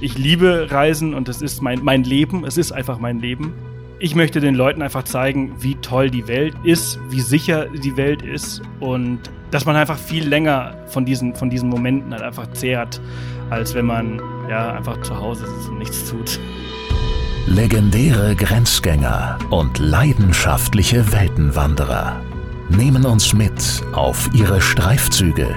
Ich liebe Reisen und es ist mein, mein Leben. Es ist einfach mein Leben. Ich möchte den Leuten einfach zeigen, wie toll die Welt ist, wie sicher die Welt ist und dass man einfach viel länger von diesen, von diesen Momenten halt einfach zehrt, als wenn man ja einfach zu Hause sitzt und nichts tut. Legendäre Grenzgänger und leidenschaftliche Weltenwanderer nehmen uns mit auf ihre Streifzüge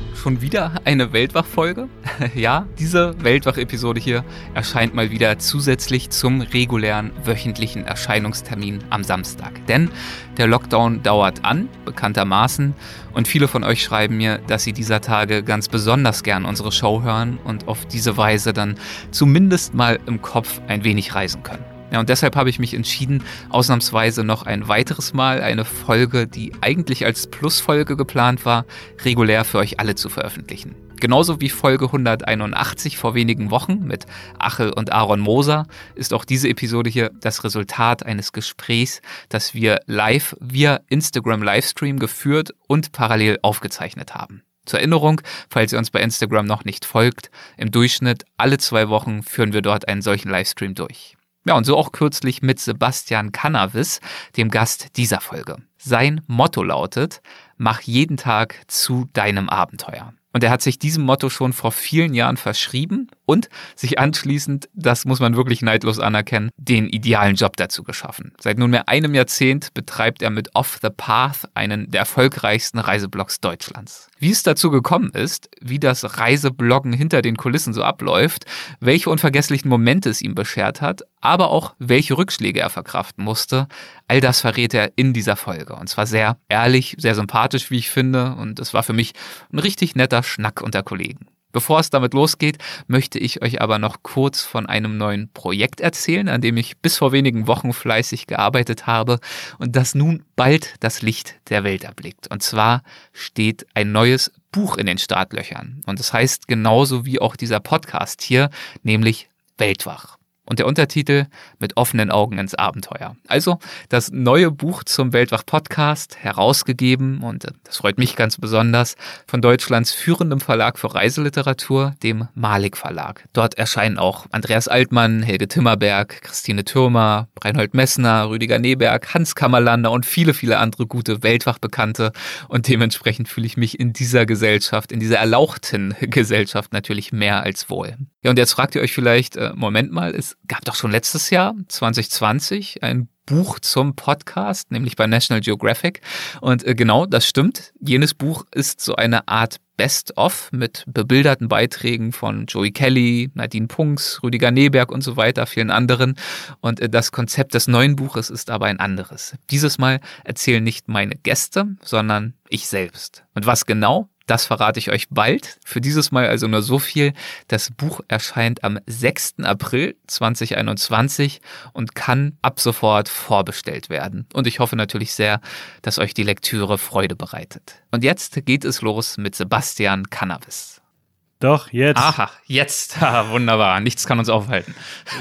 schon wieder eine Weltwach-Folge? ja, diese Weltwach-Episode hier erscheint mal wieder zusätzlich zum regulären wöchentlichen Erscheinungstermin am Samstag. Denn der Lockdown dauert an, bekanntermaßen, und viele von euch schreiben mir, dass sie dieser Tage ganz besonders gern unsere Show hören und auf diese Weise dann zumindest mal im Kopf ein wenig reisen können. Ja, und deshalb habe ich mich entschieden, ausnahmsweise noch ein weiteres Mal eine Folge, die eigentlich als Plusfolge geplant war, regulär für euch alle zu veröffentlichen. Genauso wie Folge 181 vor wenigen Wochen mit Achel und Aaron Moser ist auch diese Episode hier das Resultat eines Gesprächs, das wir live via Instagram Livestream geführt und parallel aufgezeichnet haben. Zur Erinnerung, falls ihr uns bei Instagram noch nicht folgt, im Durchschnitt alle zwei Wochen führen wir dort einen solchen Livestream durch. Ja, und so auch kürzlich mit Sebastian Cannabis, dem Gast dieser Folge. Sein Motto lautet, mach jeden Tag zu deinem Abenteuer. Und er hat sich diesem Motto schon vor vielen Jahren verschrieben und sich anschließend, das muss man wirklich neidlos anerkennen, den idealen Job dazu geschaffen. Seit nunmehr einem Jahrzehnt betreibt er mit Off the Path einen der erfolgreichsten Reiseblogs Deutschlands. Wie es dazu gekommen ist, wie das Reisebloggen hinter den Kulissen so abläuft, welche unvergesslichen Momente es ihm beschert hat, aber auch welche Rückschläge er verkraften musste, all das verrät er in dieser Folge. Und zwar sehr ehrlich, sehr sympathisch, wie ich finde. Und es war für mich ein richtig netter Schnack unter Kollegen. Bevor es damit losgeht, möchte ich euch aber noch kurz von einem neuen Projekt erzählen, an dem ich bis vor wenigen Wochen fleißig gearbeitet habe und das nun bald das Licht der Welt erblickt. Und zwar steht ein neues Buch in den Startlöchern. Und das heißt genauso wie auch dieser Podcast hier, nämlich Weltwach und der Untertitel mit offenen Augen ins Abenteuer. Also das neue Buch zum Weltwach-Podcast, herausgegeben, und äh, das freut mich ganz besonders, von Deutschlands führendem Verlag für Reiseliteratur, dem Malik Verlag. Dort erscheinen auch Andreas Altmann, Helge Timmerberg, Christine Türmer, Reinhold Messner, Rüdiger Neberg, Hans Kammerlander und viele, viele andere gute Weltwach-Bekannte. Und dementsprechend fühle ich mich in dieser Gesellschaft, in dieser erlauchten Gesellschaft natürlich mehr als wohl. Ja, und jetzt fragt ihr euch vielleicht, äh, Moment mal, es gab doch schon letztes Jahr, 2020, ein Buch zum Podcast, nämlich bei National Geographic. Und äh, genau, das stimmt. Jenes Buch ist so eine Art Best-of mit bebilderten Beiträgen von Joey Kelly, Nadine Punks, Rüdiger Neberg und so weiter, vielen anderen. Und äh, das Konzept des neuen Buches ist aber ein anderes. Dieses Mal erzählen nicht meine Gäste, sondern ich selbst. Und was genau? Das verrate ich euch bald. Für dieses Mal also nur so viel. Das Buch erscheint am 6. April 2021 und kann ab sofort vorbestellt werden. Und ich hoffe natürlich sehr, dass euch die Lektüre Freude bereitet. Und jetzt geht es los mit Sebastian Cannabis. Doch, jetzt. Aha, jetzt. Ha, wunderbar. Nichts kann uns aufhalten.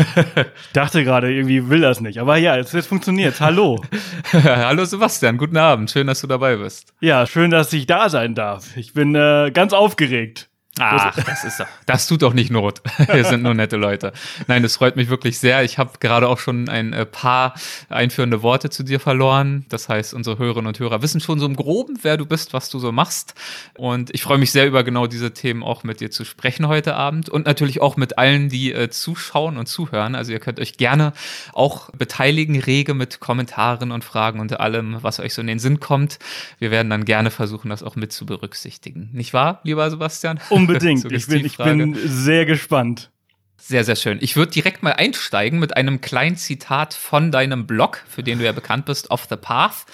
ich dachte gerade, irgendwie will das nicht. Aber ja, jetzt, jetzt funktioniert Hallo. Hallo Sebastian, guten Abend. Schön, dass du dabei bist. Ja, schön, dass ich da sein darf. Ich bin äh, ganz aufgeregt. Ach, das ist doch, das tut doch nicht Not. Wir sind nur nette Leute. Nein, das freut mich wirklich sehr. Ich habe gerade auch schon ein äh, paar einführende Worte zu dir verloren. Das heißt, unsere Hörerinnen und Hörer wissen schon so im Groben, wer du bist, was du so machst. Und ich freue mich sehr über genau diese Themen auch mit dir zu sprechen heute Abend und natürlich auch mit allen, die äh, zuschauen und zuhören. Also ihr könnt euch gerne auch beteiligen, rege mit Kommentaren und Fragen und allem, was euch so in den Sinn kommt. Wir werden dann gerne versuchen, das auch mit zu berücksichtigen. Nicht wahr, lieber Sebastian? Unbedingt. ich, bin, ich bin sehr gespannt. Sehr, sehr schön. Ich würde direkt mal einsteigen mit einem kleinen Zitat von deinem Blog, für den du ja bekannt bist, Off the Path.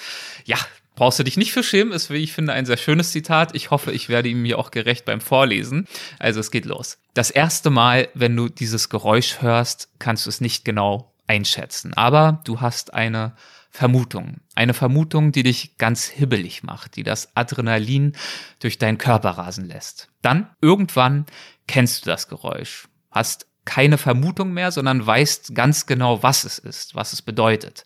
Ja, brauchst du dich nicht für schämen, ist, wie ich finde, ein sehr schönes Zitat. Ich hoffe, ich werde ihm mir auch gerecht beim Vorlesen. Also es geht los. Das erste Mal, wenn du dieses Geräusch hörst, kannst du es nicht genau einschätzen. Aber du hast eine Vermutung. Eine Vermutung, die dich ganz hibbelig macht, die das Adrenalin durch deinen Körper rasen lässt. Dann irgendwann kennst du das Geräusch, hast keine Vermutung mehr, sondern weißt ganz genau, was es ist, was es bedeutet.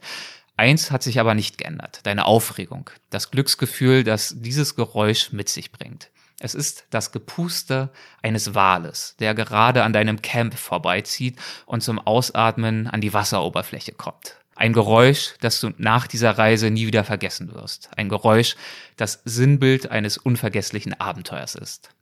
Eins hat sich aber nicht geändert, deine Aufregung, das Glücksgefühl, das dieses Geräusch mit sich bringt. Es ist das Gepuste eines Wales, der gerade an deinem Camp vorbeizieht und zum Ausatmen an die Wasseroberfläche kommt. Ein Geräusch, das du nach dieser Reise nie wieder vergessen wirst. Ein Geräusch, das Sinnbild eines unvergesslichen Abenteuers ist.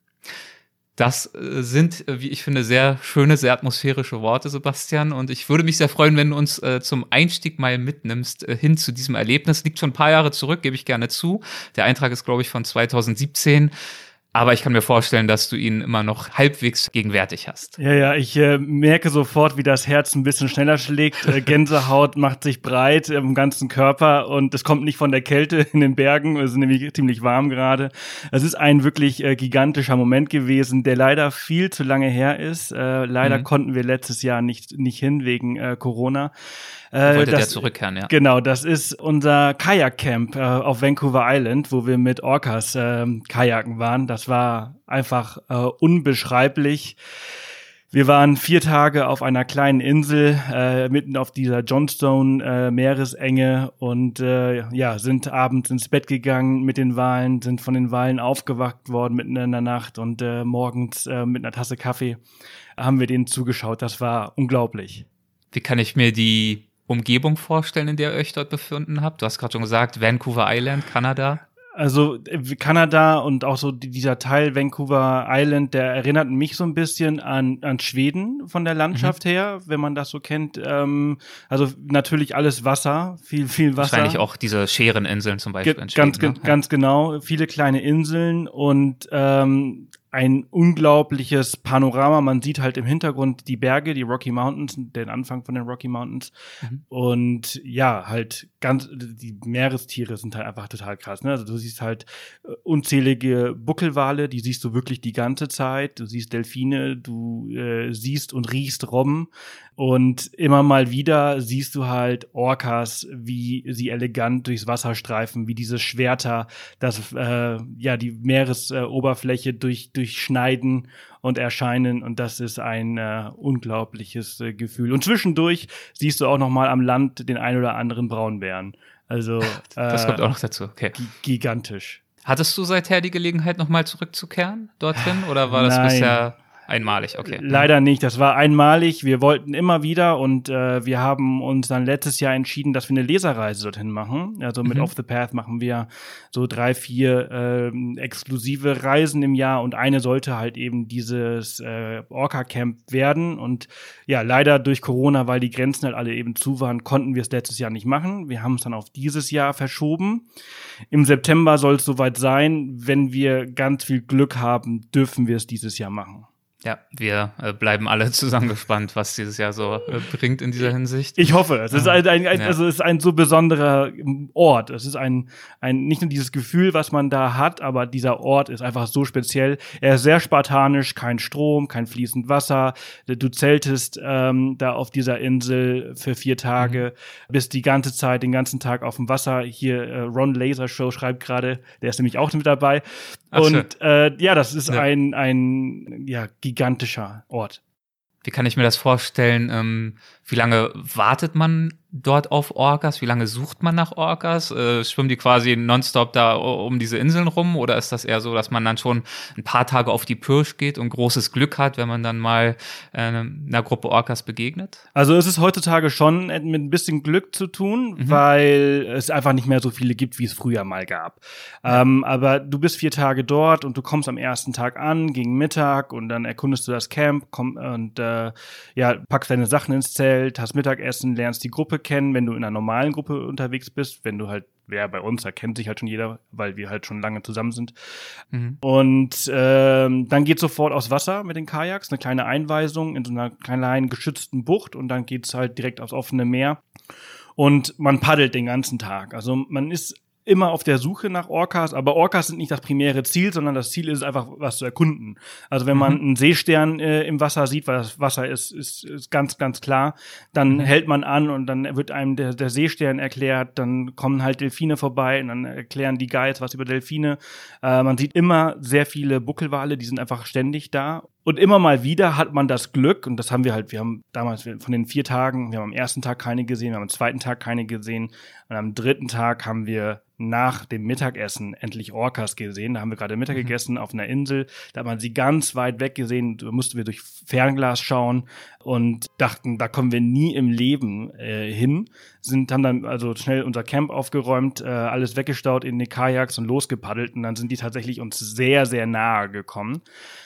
Das äh, sind, äh, wie ich finde, sehr schöne, sehr atmosphärische Worte, Sebastian. Und ich würde mich sehr freuen, wenn du uns äh, zum Einstieg mal mitnimmst äh, hin zu diesem Erlebnis. Liegt schon ein paar Jahre zurück, gebe ich gerne zu. Der Eintrag ist, glaube ich, von 2017. Aber ich kann mir vorstellen, dass du ihn immer noch halbwegs gegenwärtig hast. Ja, ja, ich äh, merke sofort, wie das Herz ein bisschen schneller schlägt. Äh, Gänsehaut macht sich breit im ganzen Körper und es kommt nicht von der Kälte in den Bergen. Es ist nämlich ziemlich warm gerade. Es ist ein wirklich äh, gigantischer Moment gewesen, der leider viel zu lange her ist. Äh, leider mhm. konnten wir letztes Jahr nicht, nicht hin wegen äh, Corona. Äh, wollte das, der zurückkehren, ja. Genau, das ist unser Kajakcamp äh, auf Vancouver Island, wo wir mit Orcas äh, kajaken waren. Das war einfach äh, unbeschreiblich. Wir waren vier Tage auf einer kleinen Insel äh, mitten auf dieser Johnstone äh, Meeresenge und äh, ja sind abends ins Bett gegangen mit den Walen, sind von den Walen aufgewacht worden mitten in der Nacht und äh, morgens äh, mit einer Tasse Kaffee haben wir denen zugeschaut. Das war unglaublich. Wie kann ich mir die Umgebung vorstellen, in der ihr euch dort befunden habt? Du hast gerade schon gesagt, Vancouver Island, Kanada. Also äh, Kanada und auch so dieser Teil Vancouver Island, der erinnert mich so ein bisschen an, an Schweden von der Landschaft mhm. her, wenn man das so kennt. Ähm, also natürlich alles Wasser, viel, viel Wasser. Wahrscheinlich auch diese Schereninseln zum Beispiel. Ge in Schweden, ganz, ne? ganz genau, viele kleine Inseln und ähm, ein unglaubliches Panorama. Man sieht halt im Hintergrund die Berge, die Rocky Mountains, den Anfang von den Rocky Mountains. Mhm. Und ja, halt ganz, die Meerestiere sind halt einfach total krass. Ne? Also du siehst halt äh, unzählige Buckelwale, die siehst du wirklich die ganze Zeit. Du siehst Delfine, du äh, siehst und riechst Robben. Und immer mal wieder siehst du halt Orcas, wie sie elegant durchs Wasser streifen, wie diese Schwerter, das äh, ja die Meeresoberfläche durch durchschneiden und erscheinen. Und das ist ein äh, unglaubliches äh, Gefühl. Und zwischendurch siehst du auch noch mal am Land den ein oder anderen Braunbären. Also das kommt auch noch dazu. Okay. Gigantisch. Hattest du seither die Gelegenheit, noch mal zurückzukehren dorthin, oder war das Nein. bisher Einmalig, okay. Leider nicht. Das war einmalig. Wir wollten immer wieder und äh, wir haben uns dann letztes Jahr entschieden, dass wir eine Leserreise dorthin machen. Also mit mhm. Off the Path machen wir so drei, vier äh, exklusive Reisen im Jahr und eine sollte halt eben dieses äh, Orca Camp werden. Und ja, leider durch Corona, weil die Grenzen halt alle eben zu waren, konnten wir es letztes Jahr nicht machen. Wir haben es dann auf dieses Jahr verschoben. Im September soll es soweit sein. Wenn wir ganz viel Glück haben, dürfen wir es dieses Jahr machen. Ja, wir äh, bleiben alle zusammen gespannt, was dieses Jahr so äh, bringt in dieser Hinsicht. Ich hoffe. Es ist ein, ein, ein ja. also es ist ein so besonderer Ort. Es ist ein, ein, nicht nur dieses Gefühl, was man da hat, aber dieser Ort ist einfach so speziell. Er ist sehr spartanisch, kein Strom, kein fließend Wasser. Du zeltest ähm, da auf dieser Insel für vier Tage, mhm. bist die ganze Zeit, den ganzen Tag auf dem Wasser. Hier äh, Ron Laser Show schreibt gerade, der ist nämlich auch mit dabei. Ach, und äh, ja, das ist ja. ein, ein ja, gigantischer Ort. Wie kann ich mir das vorstellen? Ähm, wie lange wartet man dort auf Orcas? Wie lange sucht man nach Orcas? Äh, schwimmen die quasi nonstop da um diese Inseln rum? Oder ist das eher so, dass man dann schon ein paar Tage auf die Pirsch geht und großes Glück hat, wenn man dann mal äh, einer Gruppe Orcas begegnet? Also es ist heutzutage schon mit ein bisschen Glück zu tun, mhm. weil es einfach nicht mehr so viele gibt, wie es früher mal gab. Ähm, aber du bist vier Tage dort und du kommst am ersten Tag an, gegen Mittag und dann erkundest du das Camp komm, und äh, ja, packst deine Sachen ins Zelt, hast Mittagessen, lernst die Gruppe kennen, wenn du in einer normalen Gruppe unterwegs bist, wenn du halt, wer ja, bei uns, da kennt sich halt schon jeder, weil wir halt schon lange zusammen sind. Mhm. Und ähm, dann geht sofort aufs Wasser mit den Kajaks, eine kleine Einweisung in so einer kleinen geschützten Bucht und dann geht's halt direkt aufs offene Meer. Und man paddelt den ganzen Tag. Also man ist immer auf der Suche nach Orcas, aber Orcas sind nicht das primäre Ziel, sondern das Ziel ist einfach, was zu erkunden. Also wenn man mhm. einen Seestern äh, im Wasser sieht, weil das Wasser ist, ist, ist ganz, ganz klar, dann mhm. hält man an und dann wird einem der, der Seestern erklärt, dann kommen halt Delfine vorbei und dann erklären die Guides was über Delfine. Äh, man sieht immer sehr viele Buckelwale, die sind einfach ständig da und immer mal wieder hat man das Glück, und das haben wir halt, wir haben damals von den vier Tagen, wir haben am ersten Tag keine gesehen, wir haben am zweiten Tag keine gesehen, und am dritten Tag haben wir nach dem Mittagessen endlich Orcas gesehen. Da haben wir gerade Mittag mhm. gegessen auf einer Insel. Da hat man sie ganz weit weg gesehen. Da mussten wir durch Fernglas schauen und dachten, da kommen wir nie im Leben äh, hin. Sind, haben dann also schnell unser Camp aufgeräumt, äh, alles weggestaut in die Kajaks und losgepaddelt. Und dann sind die tatsächlich uns sehr, sehr nahe gekommen.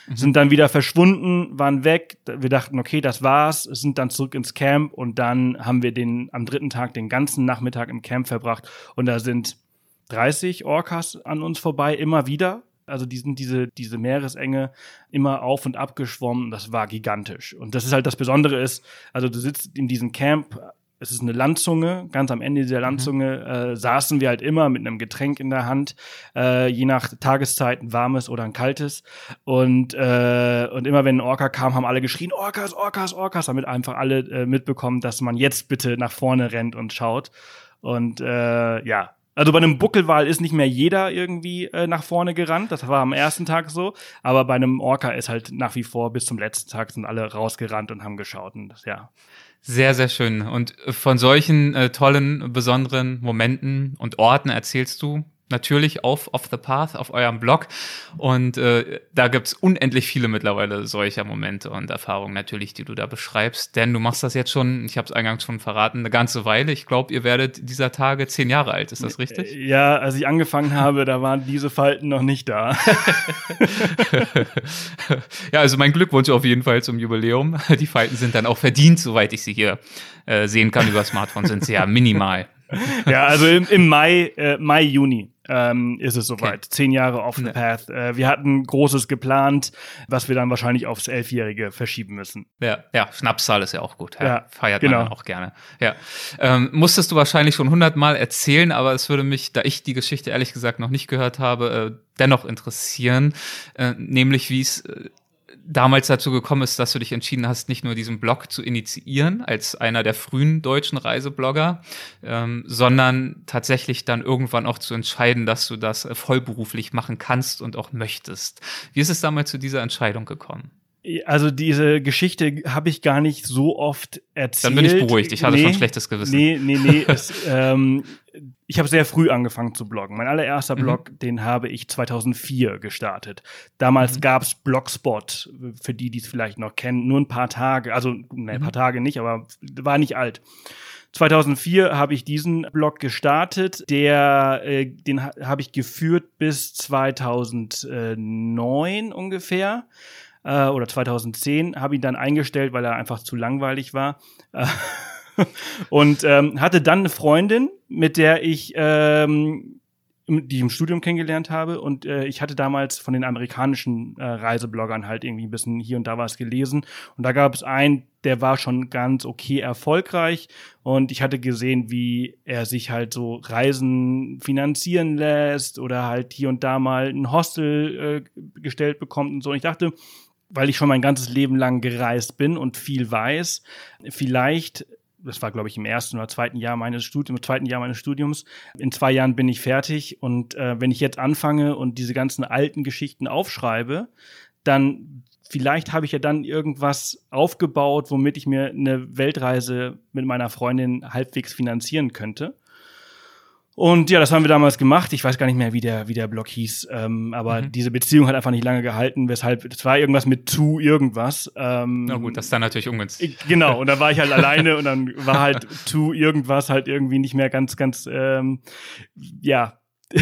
Mhm. Sind dann wieder verschwunden, waren weg. Wir dachten, okay, das war's. Sind dann zurück ins Camp und dann haben wir den am dritten Tag den ganzen Nachmittag im Camp verbracht. Und da sind 30 Orcas an uns vorbei, immer wieder. Also die sind diese, diese Meeresenge immer auf und ab geschwommen. Das war gigantisch. Und das ist halt das Besondere ist, also du sitzt in diesem Camp, es ist eine Landzunge, ganz am Ende dieser mhm. Landzunge äh, saßen wir halt immer mit einem Getränk in der Hand, äh, je nach Tageszeit ein warmes oder ein kaltes. Und, äh, und immer wenn ein Orca kam, haben alle geschrien, Orcas, Orcas, Orcas, damit einfach alle äh, mitbekommen, dass man jetzt bitte nach vorne rennt und schaut. Und äh, ja, also bei einem Buckelwal ist nicht mehr jeder irgendwie äh, nach vorne gerannt. Das war am ersten Tag so. Aber bei einem Orca ist halt nach wie vor bis zum letzten Tag sind alle rausgerannt und haben geschaut. Und das, ja. Sehr, sehr schön. Und von solchen äh, tollen, besonderen Momenten und Orten erzählst du natürlich auf Off the Path, auf eurem Blog. Und äh, da gibt's unendlich viele mittlerweile solcher Momente und Erfahrungen natürlich, die du da beschreibst. Denn du machst das jetzt schon, ich habe es eingangs schon verraten, eine ganze Weile. Ich glaube, ihr werdet dieser Tage zehn Jahre alt. Ist das richtig? Ja, als ich angefangen habe, da waren diese Falten noch nicht da. ja, also mein Glückwunsch auf jeden Fall zum Jubiläum. Die Falten sind dann auch verdient, soweit ich sie hier äh, sehen kann über Smartphone, sind sie ja minimal. Ja, also im, im Mai, äh, Mai, Juni ähm, ist es soweit. Okay. Zehn Jahre off the ja. path. Äh, wir hatten Großes geplant, was wir dann wahrscheinlich aufs Elfjährige verschieben müssen. Ja, ja, Schnapszahl ist ja auch gut. Ja, ja feiert genau. man auch gerne. Ja. Ähm, musstest du wahrscheinlich schon hundertmal erzählen, aber es würde mich, da ich die Geschichte ehrlich gesagt noch nicht gehört habe, äh, dennoch interessieren, äh, nämlich wie es äh, damals dazu gekommen ist, dass du dich entschieden hast, nicht nur diesen Blog zu initiieren als einer der frühen deutschen Reiseblogger, ähm, sondern tatsächlich dann irgendwann auch zu entscheiden, dass du das vollberuflich machen kannst und auch möchtest. Wie ist es damals zu dieser Entscheidung gekommen? Also diese Geschichte habe ich gar nicht so oft erzählt. Dann bin ich beruhigt. Ich hatte nee, schon schlechtes Gewissen. Nee, nee, nee. es, ähm, ich habe sehr früh angefangen zu bloggen. Mein allererster mhm. Blog, den habe ich 2004 gestartet. Damals mhm. gab's Blogspot, für die, die es vielleicht noch kennen, nur ein paar Tage. Also ne, ein paar mhm. Tage nicht, aber war nicht alt. 2004 habe ich diesen Blog gestartet, der äh, den ha habe ich geführt bis 2009 ungefähr äh, oder 2010, habe ihn dann eingestellt, weil er einfach zu langweilig war. und ähm, hatte dann eine Freundin, mit der ich ähm, die ich im Studium kennengelernt habe. Und äh, ich hatte damals von den amerikanischen äh, Reisebloggern halt irgendwie ein bisschen hier und da was gelesen. Und da gab es einen, der war schon ganz okay erfolgreich. Und ich hatte gesehen, wie er sich halt so Reisen finanzieren lässt oder halt hier und da mal ein Hostel äh, gestellt bekommt und so. Und ich dachte, weil ich schon mein ganzes Leben lang gereist bin und viel weiß, vielleicht das war, glaube ich, im ersten oder zweiten Jahr meines Studiums, im zweiten Jahr meines Studiums. In zwei Jahren bin ich fertig und äh, wenn ich jetzt anfange und diese ganzen alten Geschichten aufschreibe, dann vielleicht habe ich ja dann irgendwas aufgebaut, womit ich mir eine Weltreise mit meiner Freundin halbwegs finanzieren könnte. Und ja, das haben wir damals gemacht. Ich weiß gar nicht mehr, wie der, wie der Blog hieß. Ähm, aber mhm. diese Beziehung hat einfach nicht lange gehalten, weshalb, es war irgendwas mit zu irgendwas. Ähm, Na gut, das ist dann natürlich ungünstig. Genau, und da war ich halt alleine und dann war halt zu irgendwas halt irgendwie nicht mehr ganz, ganz, ähm, ja,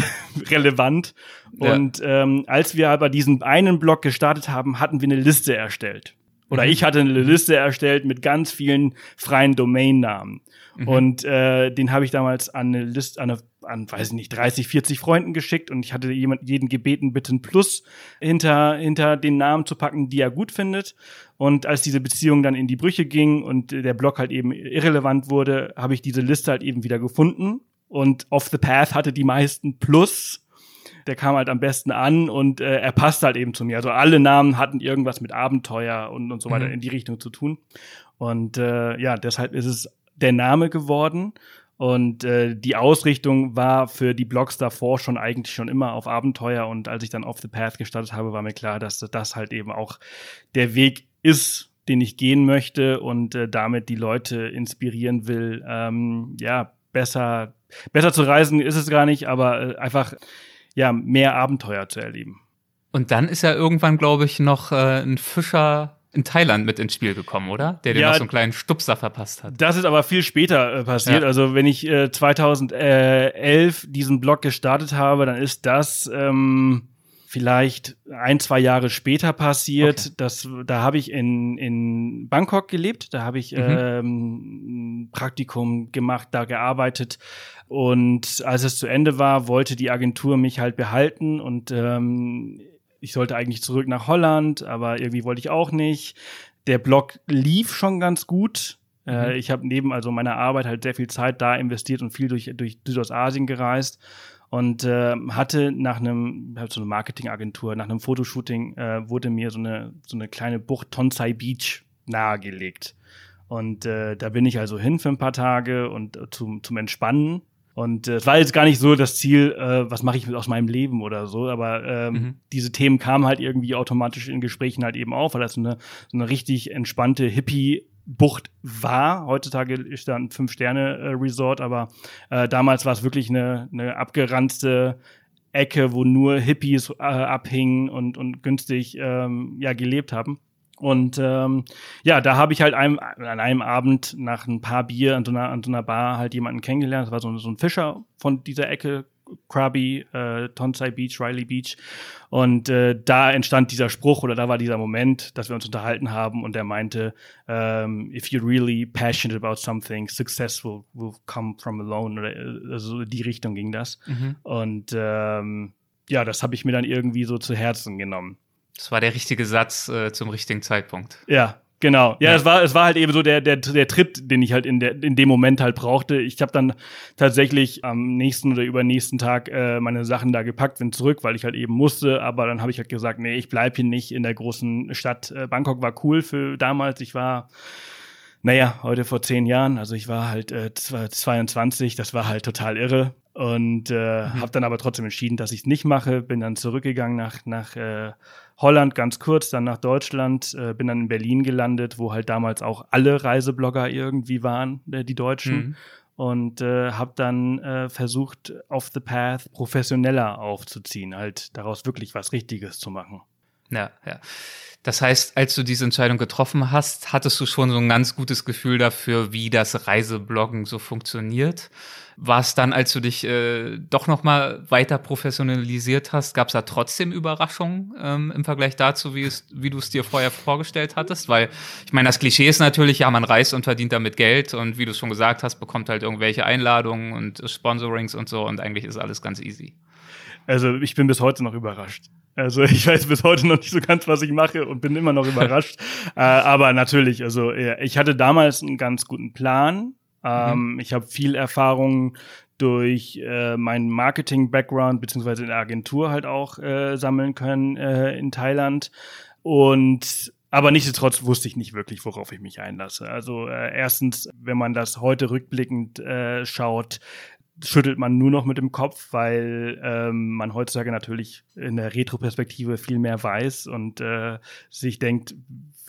relevant. Ja. Und ähm, als wir aber diesen einen Blog gestartet haben, hatten wir eine Liste erstellt. Oder mhm. ich hatte eine Liste erstellt mit ganz vielen freien Domainnamen. Mhm. Und äh, den habe ich damals an eine Liste, an, eine, an, weiß ich nicht, 30, 40 Freunden geschickt und ich hatte jemand, jeden gebeten, bitte ein Plus hinter, hinter den Namen zu packen, die er gut findet. Und als diese Beziehung dann in die Brüche ging und der Blog halt eben irrelevant wurde, habe ich diese Liste halt eben wieder gefunden und Off the Path hatte die meisten Plus. Der kam halt am besten an und äh, er passt halt eben zu mir. Also alle Namen hatten irgendwas mit Abenteuer und, und so weiter mhm. in die Richtung zu tun. Und äh, ja, deshalb ist es der Name geworden. Und äh, die Ausrichtung war für die Blogs davor schon eigentlich schon immer auf Abenteuer. Und als ich dann Off the Path gestartet habe, war mir klar, dass das halt eben auch der Weg ist, den ich gehen möchte und äh, damit die Leute inspirieren will, ähm, ja, besser, besser zu reisen ist es gar nicht, aber äh, einfach ja, mehr Abenteuer zu erleben. Und dann ist ja irgendwann, glaube ich, noch äh, ein Fischer in Thailand mit ins Spiel gekommen, oder? Der dir ja, noch so einen kleinen Stupser verpasst hat. Das ist aber viel später äh, passiert. Ja. Also wenn ich äh, 2011 diesen Blog gestartet habe, dann ist das ähm, vielleicht ein, zwei Jahre später passiert. Okay. Das, da habe ich in, in Bangkok gelebt, da habe ich mhm. ähm, Praktikum gemacht, da gearbeitet. Und als es zu Ende war, wollte die Agentur mich halt behalten und ähm, ich sollte eigentlich zurück nach Holland, aber irgendwie wollte ich auch nicht. Der Blog lief schon ganz gut. Äh, mhm. ich habe neben also meiner Arbeit halt sehr viel Zeit da investiert und viel durch, durch Südostasien gereist und äh, hatte nach einem, halt so eine Marketingagentur, nach einem Fotoshooting äh, wurde mir so eine, so eine kleine Bucht Tonsai Beach nahegelegt. Und äh, da bin ich also hin für ein paar Tage und äh, zum, zum Entspannen. Und äh, es war jetzt gar nicht so das Ziel, äh, was mache ich aus meinem Leben oder so, aber ähm, mhm. diese Themen kamen halt irgendwie automatisch in Gesprächen halt eben auf, weil das so eine, so eine richtig entspannte Hippie-Bucht war. Heutzutage ist da ein Fünf-Sterne-Resort, aber äh, damals war es wirklich eine, eine abgeranzte Ecke, wo nur Hippies äh, abhingen und, und günstig ähm, ja, gelebt haben. Und ähm, ja, da habe ich halt einem, an einem Abend nach ein paar Bier an so einer, an so einer Bar halt jemanden kennengelernt. Das war so, so ein Fischer von dieser Ecke, Krabi, äh, Tonsai Beach, Riley Beach. Und äh, da entstand dieser Spruch oder da war dieser Moment, dass wir uns unterhalten haben und er meinte, um, ähm, if you're really passionate about something, success will, will come from alone. Oder äh, also die Richtung ging das. Mhm. Und ähm, ja, das habe ich mir dann irgendwie so zu Herzen genommen. Das war der richtige Satz äh, zum richtigen Zeitpunkt. Ja, Genau. Ja, ja, es war es war halt eben so der der der Tritt, den ich halt in der in dem Moment halt brauchte. Ich habe dann tatsächlich am nächsten oder übernächsten Tag äh, meine Sachen da gepackt, bin zurück, weil ich halt eben musste, aber dann habe ich halt gesagt, nee, ich bleib hier nicht in der großen Stadt. Äh, Bangkok war cool für damals. Ich war naja, heute vor zehn Jahren, also ich war halt äh, 22, das war halt total irre und äh, mhm. habe dann aber trotzdem entschieden, dass ich es nicht mache, bin dann zurückgegangen nach nach äh, Holland ganz kurz, dann nach Deutschland, äh, bin dann in Berlin gelandet, wo halt damals auch alle Reiseblogger irgendwie waren, äh, die Deutschen. Mhm. Und äh, habe dann äh, versucht, Off the Path professioneller aufzuziehen, halt daraus wirklich was Richtiges zu machen. Ja, ja. Das heißt, als du diese Entscheidung getroffen hast, hattest du schon so ein ganz gutes Gefühl dafür, wie das Reisebloggen so funktioniert. War es dann, als du dich äh, doch noch mal weiter professionalisiert hast, gab es da trotzdem Überraschungen ähm, im Vergleich dazu, wie, es, wie du es dir vorher vorgestellt hattest? Weil ich meine, das Klischee ist natürlich, ja, man reist und verdient damit Geld und wie du schon gesagt hast, bekommt halt irgendwelche Einladungen und Sponsorings und so und eigentlich ist alles ganz easy. Also ich bin bis heute noch überrascht. Also ich weiß bis heute noch nicht so ganz, was ich mache und bin immer noch überrascht. äh, aber natürlich, also ich hatte damals einen ganz guten Plan. Ähm, mhm. Ich habe viel Erfahrung durch äh, meinen Marketing-Background beziehungsweise in der Agentur halt auch äh, sammeln können äh, in Thailand. Und aber nichtsdestotrotz wusste ich nicht wirklich, worauf ich mich einlasse. Also äh, erstens, wenn man das heute rückblickend äh, schaut, schüttelt man nur noch mit dem Kopf, weil ähm, man heutzutage natürlich in der Retroperspektive viel mehr weiß und äh, sich denkt,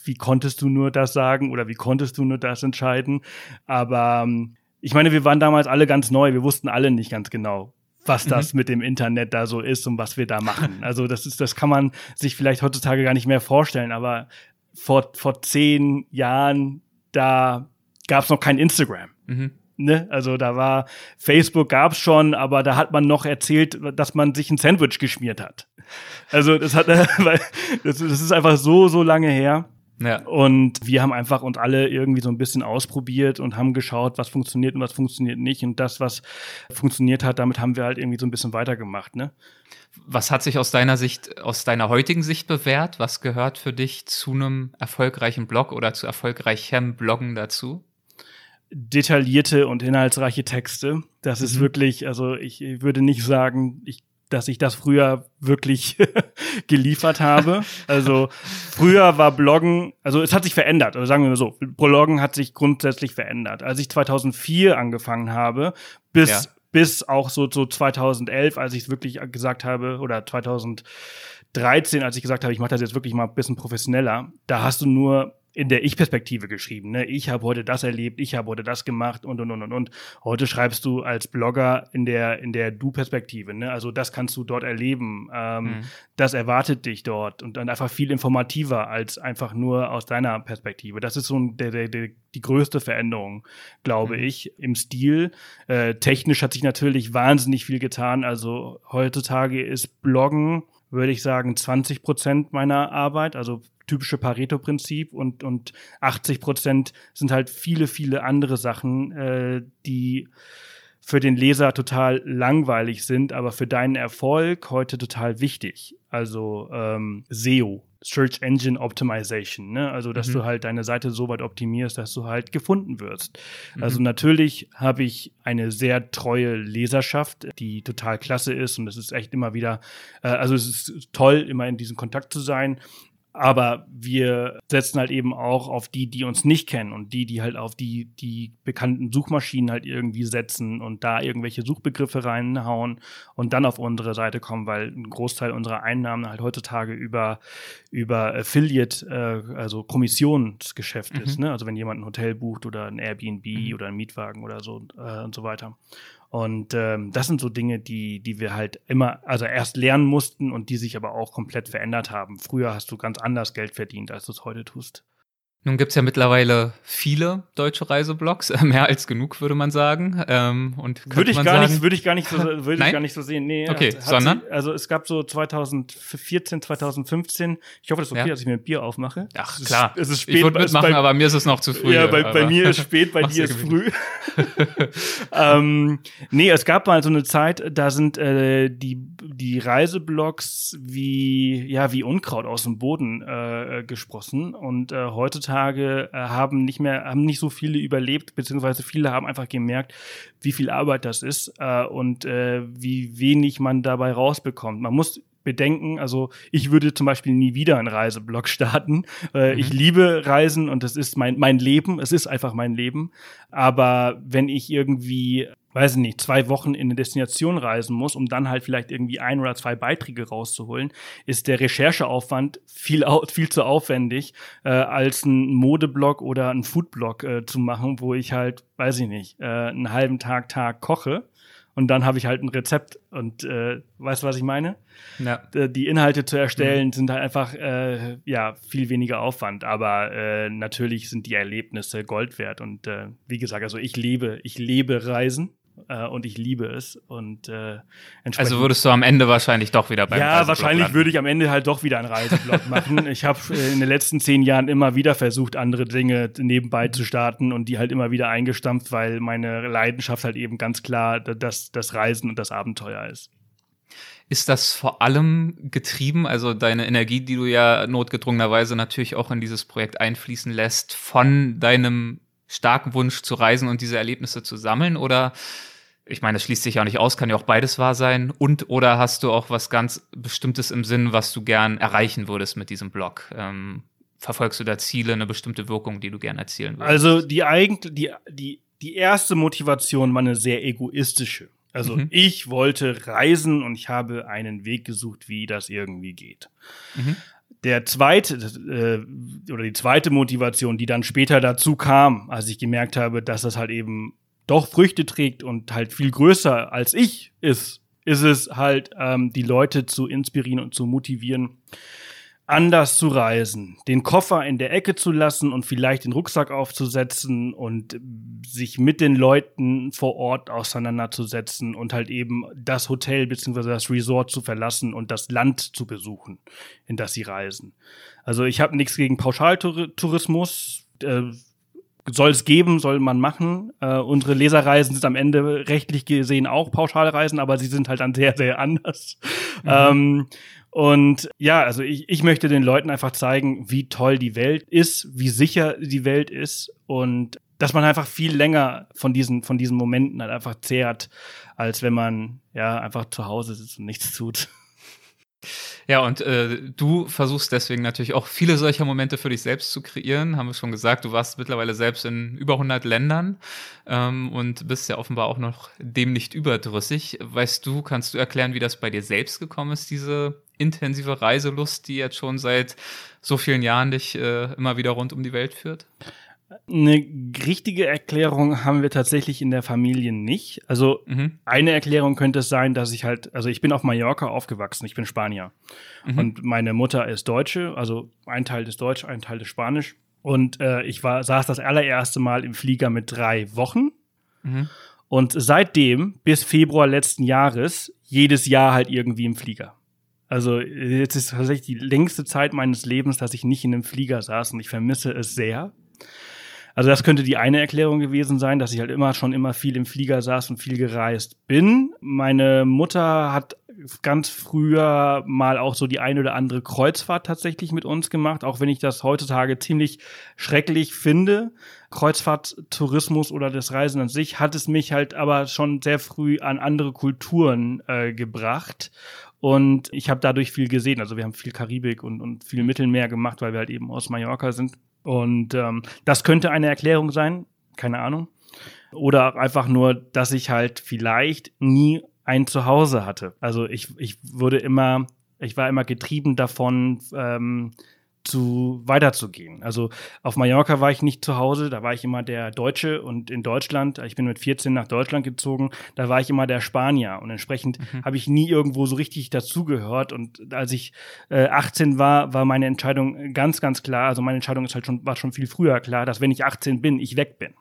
wie konntest du nur das sagen oder wie konntest du nur das entscheiden? Aber ähm, ich meine, wir waren damals alle ganz neu, wir wussten alle nicht ganz genau, was das mhm. mit dem Internet da so ist und was wir da machen. Also das ist, das kann man sich vielleicht heutzutage gar nicht mehr vorstellen, aber vor, vor zehn Jahren, da gab es noch kein Instagram. Mhm. Ne? Also da war Facebook gab's schon, aber da hat man noch erzählt, dass man sich ein Sandwich geschmiert hat. Also das hat, weil das, das ist einfach so so lange her. Ja. Und wir haben einfach uns alle irgendwie so ein bisschen ausprobiert und haben geschaut, was funktioniert und was funktioniert nicht. Und das, was funktioniert hat, damit haben wir halt irgendwie so ein bisschen weitergemacht, ne? Was hat sich aus deiner Sicht, aus deiner heutigen Sicht bewährt? Was gehört für dich zu einem erfolgreichen Blog oder zu erfolgreichem Bloggen dazu? Detaillierte und inhaltsreiche Texte. Das mhm. ist wirklich, also ich, ich würde nicht sagen, ich dass ich das früher wirklich geliefert habe. Also früher war Bloggen, also es hat sich verändert, also sagen wir mal so, Bloggen hat sich grundsätzlich verändert. Als ich 2004 angefangen habe, bis ja. bis auch so so 2011, als ich es wirklich gesagt habe oder 2013, als ich gesagt habe, ich mache das jetzt wirklich mal ein bisschen professioneller, da hast du nur in der Ich-Perspektive geschrieben. Ne? Ich habe heute das erlebt, ich habe heute das gemacht und und und und und. Heute schreibst du als Blogger in der in der Du-Perspektive. Ne? Also das kannst du dort erleben. Ähm, mhm. Das erwartet dich dort und dann einfach viel informativer als einfach nur aus deiner Perspektive. Das ist so ein, der, der, der, die größte Veränderung, glaube mhm. ich, im Stil. Äh, technisch hat sich natürlich wahnsinnig viel getan. Also heutzutage ist Bloggen würde ich sagen, 20 Prozent meiner Arbeit, also typische Pareto-Prinzip und, und 80 Prozent sind halt viele, viele andere Sachen, äh, die für den Leser total langweilig sind, aber für deinen Erfolg heute total wichtig. Also ähm, SEO, Search Engine Optimization, ne? Also dass mhm. du halt deine Seite so weit optimierst, dass du halt gefunden wirst. Mhm. Also natürlich habe ich eine sehr treue Leserschaft, die total klasse ist und es ist echt immer wieder, äh, also es ist toll, immer in diesem Kontakt zu sein. Aber wir setzen halt eben auch auf die, die uns nicht kennen und die, die halt auf die, die bekannten Suchmaschinen halt irgendwie setzen und da irgendwelche Suchbegriffe reinhauen und dann auf unsere Seite kommen, weil ein Großteil unserer Einnahmen halt heutzutage über, über Affiliate, äh, also Kommissionsgeschäft mhm. ist. Ne? Also wenn jemand ein Hotel bucht oder ein Airbnb mhm. oder ein Mietwagen oder so äh, und so weiter. Und ähm, das sind so Dinge, die, die wir halt immer, also erst lernen mussten und die sich aber auch komplett verändert haben. Früher hast du ganz anders Geld verdient, als du es heute tust. Nun gibt's ja mittlerweile viele deutsche Reiseblogs, mehr als genug, würde man sagen. Ähm, und würde ich gar sagen, nicht, würde ich gar nicht so, würde ich gar nicht so sehen. Nee, okay, hat, sondern? Sie, also es gab so 2014, 2015. Ich hoffe, das ist okay, ja. dass ich mir ein Bier aufmache. Ach klar. Es ist spät. Ich würde mitmachen, bei, aber mir ist es noch zu früh. Ja, bei, bei mir ist spät, bei dir ist früh. ähm, nee, es gab mal so eine Zeit, da sind äh, die die Reiseblogs wie ja wie Unkraut aus dem Boden äh, gesprossen und äh, heutzutage heutzutage äh, haben nicht mehr, haben nicht so viele überlebt, beziehungsweise viele haben einfach gemerkt, wie viel Arbeit das ist äh, und äh, wie wenig man dabei rausbekommt. Man muss bedenken. Also ich würde zum Beispiel nie wieder einen Reiseblog starten. Äh, mhm. Ich liebe Reisen und das ist mein, mein Leben. Es ist einfach mein Leben. Aber wenn ich irgendwie weiß ich nicht, zwei Wochen in eine Destination reisen muss, um dann halt vielleicht irgendwie ein oder zwei Beiträge rauszuholen, ist der Rechercheaufwand viel, viel zu aufwendig, äh, als ein Modeblog oder ein Foodblog äh, zu machen, wo ich halt, weiß ich nicht, äh, einen halben Tag, Tag koche und dann habe ich halt ein Rezept und äh, weißt du, was ich meine? Ja. Die Inhalte zu erstellen mhm. sind halt einfach äh, ja viel weniger Aufwand, aber äh, natürlich sind die Erlebnisse Gold wert und äh, wie gesagt, also ich lebe, ich lebe Reisen äh, und ich liebe es. Und äh, also würdest du am Ende wahrscheinlich doch wieder beim Ja, wahrscheinlich landen. würde ich am Ende halt doch wieder einen Reiseblog machen. Ich habe äh, in den letzten zehn Jahren immer wieder versucht, andere Dinge nebenbei zu starten und die halt immer wieder eingestampft, weil meine Leidenschaft halt eben ganz klar das, das Reisen und das Abenteuer ist. Ist das vor allem getrieben, also deine Energie, die du ja notgedrungenerweise natürlich auch in dieses Projekt einfließen lässt, von deinem starken Wunsch zu reisen und diese Erlebnisse zu sammeln? Oder ich meine, das schließt sich ja auch nicht aus, kann ja auch beides wahr sein. Und oder hast du auch was ganz Bestimmtes im Sinn, was du gern erreichen würdest mit diesem Blog? Ähm, verfolgst du da Ziele, eine bestimmte Wirkung, die du gern erzielen würdest? Also die eigentlich, die, die, die erste Motivation war eine sehr egoistische. Also mhm. ich wollte reisen und ich habe einen Weg gesucht, wie das irgendwie geht. Mhm. Der zweite äh, oder die zweite Motivation, die dann später dazu kam, als ich gemerkt habe, dass das halt eben doch Früchte trägt und halt viel größer als ich ist, ist es halt, ähm, die Leute zu inspirieren und zu motivieren, anders zu reisen, den Koffer in der Ecke zu lassen und vielleicht den Rucksack aufzusetzen und sich mit den Leuten vor Ort auseinanderzusetzen und halt eben das Hotel bzw. das Resort zu verlassen und das Land zu besuchen, in das sie reisen. Also ich habe nichts gegen Pauschaltourismus. Äh, soll es geben, soll man machen. Äh, unsere Leserreisen sind am Ende rechtlich gesehen auch Pauschalreisen, aber sie sind halt dann sehr, sehr anders. Mhm. Ähm, und ja, also ich, ich möchte den Leuten einfach zeigen, wie toll die Welt ist, wie sicher die Welt ist und dass man einfach viel länger von diesen, von diesen Momenten halt einfach zehrt, als wenn man ja einfach zu Hause sitzt und nichts tut. Ja, und äh, du versuchst deswegen natürlich auch viele solcher Momente für dich selbst zu kreieren. Haben wir schon gesagt, du warst mittlerweile selbst in über 100 Ländern ähm, und bist ja offenbar auch noch dem nicht überdrüssig. Weißt du, kannst du erklären, wie das bei dir selbst gekommen ist, diese intensive Reiselust, die jetzt schon seit so vielen Jahren dich äh, immer wieder rund um die Welt führt? Eine richtige Erklärung haben wir tatsächlich in der Familie nicht. Also mhm. eine Erklärung könnte es sein, dass ich halt, also ich bin auf Mallorca aufgewachsen, ich bin Spanier. Mhm. Und meine Mutter ist Deutsche, also ein Teil ist Deutsch, ein Teil ist Spanisch. Und äh, ich war, saß das allererste Mal im Flieger mit drei Wochen. Mhm. Und seitdem, bis Februar letzten Jahres, jedes Jahr halt irgendwie im Flieger. Also jetzt ist tatsächlich die längste Zeit meines Lebens, dass ich nicht in einem Flieger saß und ich vermisse es sehr. Also das könnte die eine Erklärung gewesen sein, dass ich halt immer schon immer viel im Flieger saß und viel gereist bin. Meine Mutter hat ganz früher mal auch so die eine oder andere Kreuzfahrt tatsächlich mit uns gemacht, auch wenn ich das heutzutage ziemlich schrecklich finde. Kreuzfahrttourismus oder das Reisen an sich hat es mich halt aber schon sehr früh an andere Kulturen äh, gebracht. Und ich habe dadurch viel gesehen. Also wir haben viel Karibik und, und viel Mittelmeer gemacht, weil wir halt eben aus Mallorca sind. Und ähm, das könnte eine Erklärung sein, keine Ahnung. Oder einfach nur, dass ich halt vielleicht nie ein Zuhause hatte. Also ich, ich wurde immer, ich war immer getrieben davon, ähm, zu weiterzugehen. Also auf Mallorca war ich nicht zu Hause, da war ich immer der Deutsche und in Deutschland, ich bin mit 14 nach Deutschland gezogen, da war ich immer der Spanier und entsprechend mhm. habe ich nie irgendwo so richtig dazugehört und als ich äh, 18 war, war meine Entscheidung ganz ganz klar, also meine Entscheidung ist halt schon war schon viel früher klar, dass wenn ich 18 bin, ich weg bin.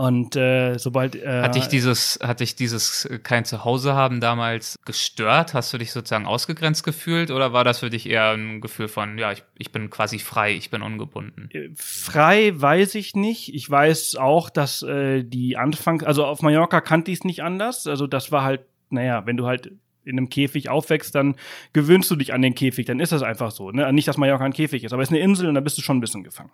Und äh, sobald äh, hat dich dieses hat dich dieses äh, kein Zuhause haben damals gestört? Hast du dich sozusagen ausgegrenzt gefühlt oder war das für dich eher ein Gefühl von ja ich, ich bin quasi frei, ich bin ungebunden? Äh, frei weiß ich nicht. Ich weiß auch, dass äh, die Anfang also auf Mallorca kannte ich es nicht anders. Also das war halt naja, wenn du halt in einem Käfig aufwächst, dann gewöhnst du dich an den Käfig, dann ist das einfach so. Ne? Nicht, dass Mallorca ein Käfig ist, aber es ist eine Insel und da bist du schon ein bisschen gefangen.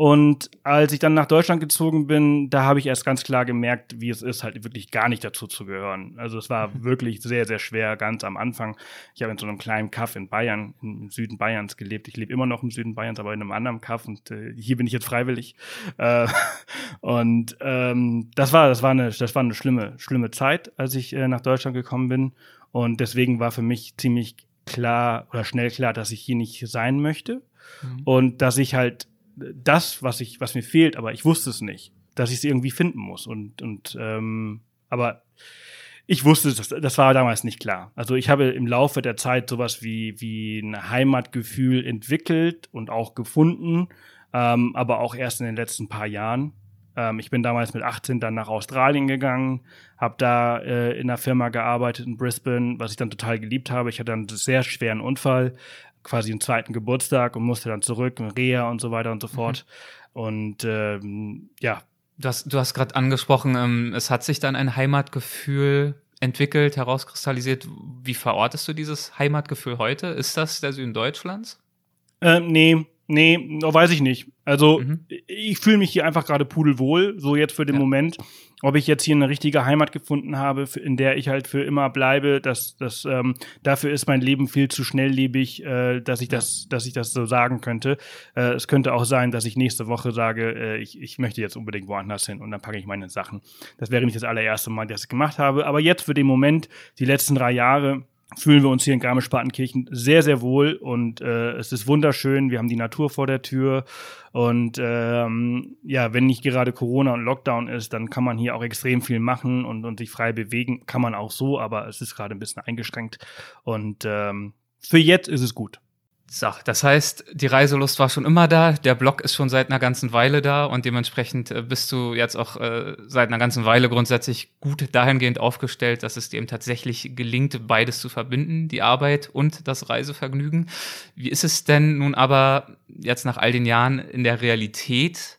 Und als ich dann nach Deutschland gezogen bin, da habe ich erst ganz klar gemerkt, wie es ist, halt wirklich gar nicht dazu zu gehören. Also es war mhm. wirklich sehr, sehr schwer, ganz am Anfang. Ich habe in so einem kleinen Kaff in Bayern, im Süden Bayerns gelebt. Ich lebe immer noch im Süden Bayerns, aber in einem anderen Kaff und äh, hier bin ich jetzt freiwillig. Äh, und ähm, das war, das war eine, das war eine schlimme, schlimme Zeit, als ich äh, nach Deutschland gekommen bin. Und deswegen war für mich ziemlich klar oder schnell klar, dass ich hier nicht sein möchte. Mhm. Und dass ich halt das, was ich, was mir fehlt, aber ich wusste es nicht, dass ich es irgendwie finden muss. Und, und ähm, aber ich wusste, das, das war damals nicht klar. Also ich habe im Laufe der Zeit sowas wie, wie ein Heimatgefühl entwickelt und auch gefunden, ähm, aber auch erst in den letzten paar Jahren. Ähm, ich bin damals mit 18 dann nach Australien gegangen, habe da äh, in einer Firma gearbeitet in Brisbane, was ich dann total geliebt habe. Ich hatte einen sehr schweren Unfall, quasi einen zweiten Geburtstag und musste dann zurück, Reha und so weiter und so mhm. fort. Mhm. Und ähm, ja. Du hast, du hast gerade angesprochen, ähm, es hat sich dann ein Heimatgefühl entwickelt, herauskristallisiert. Wie verortest du dieses Heimatgefühl heute? Ist das der Süden Deutschlands? Ähm, nee, nee, weiß ich nicht. Also mhm. ich fühle mich hier einfach gerade pudelwohl, so jetzt für den ja. Moment ob ich jetzt hier eine richtige Heimat gefunden habe, in der ich halt für immer bleibe, das, das, ähm, dafür ist mein Leben viel zu schnelllebig, äh, dass ich das, dass ich das so sagen könnte. Äh, es könnte auch sein, dass ich nächste Woche sage, äh, ich, ich möchte jetzt unbedingt woanders hin und dann packe ich meine Sachen. Das wäre nicht das allererste Mal, dass ich gemacht habe. Aber jetzt für den Moment, die letzten drei Jahre, fühlen wir uns hier in Garmisch-Partenkirchen sehr, sehr wohl und äh, es ist wunderschön. Wir haben die Natur vor der Tür und ähm, ja, wenn nicht gerade Corona und Lockdown ist, dann kann man hier auch extrem viel machen und, und sich frei bewegen. Kann man auch so, aber es ist gerade ein bisschen eingeschränkt und ähm, für jetzt ist es gut. So, das heißt, die Reiselust war schon immer da, der Blog ist schon seit einer ganzen Weile da und dementsprechend äh, bist du jetzt auch äh, seit einer ganzen Weile grundsätzlich gut dahingehend aufgestellt, dass es dir eben tatsächlich gelingt, beides zu verbinden, die Arbeit und das Reisevergnügen. Wie ist es denn nun aber jetzt nach all den Jahren in der Realität?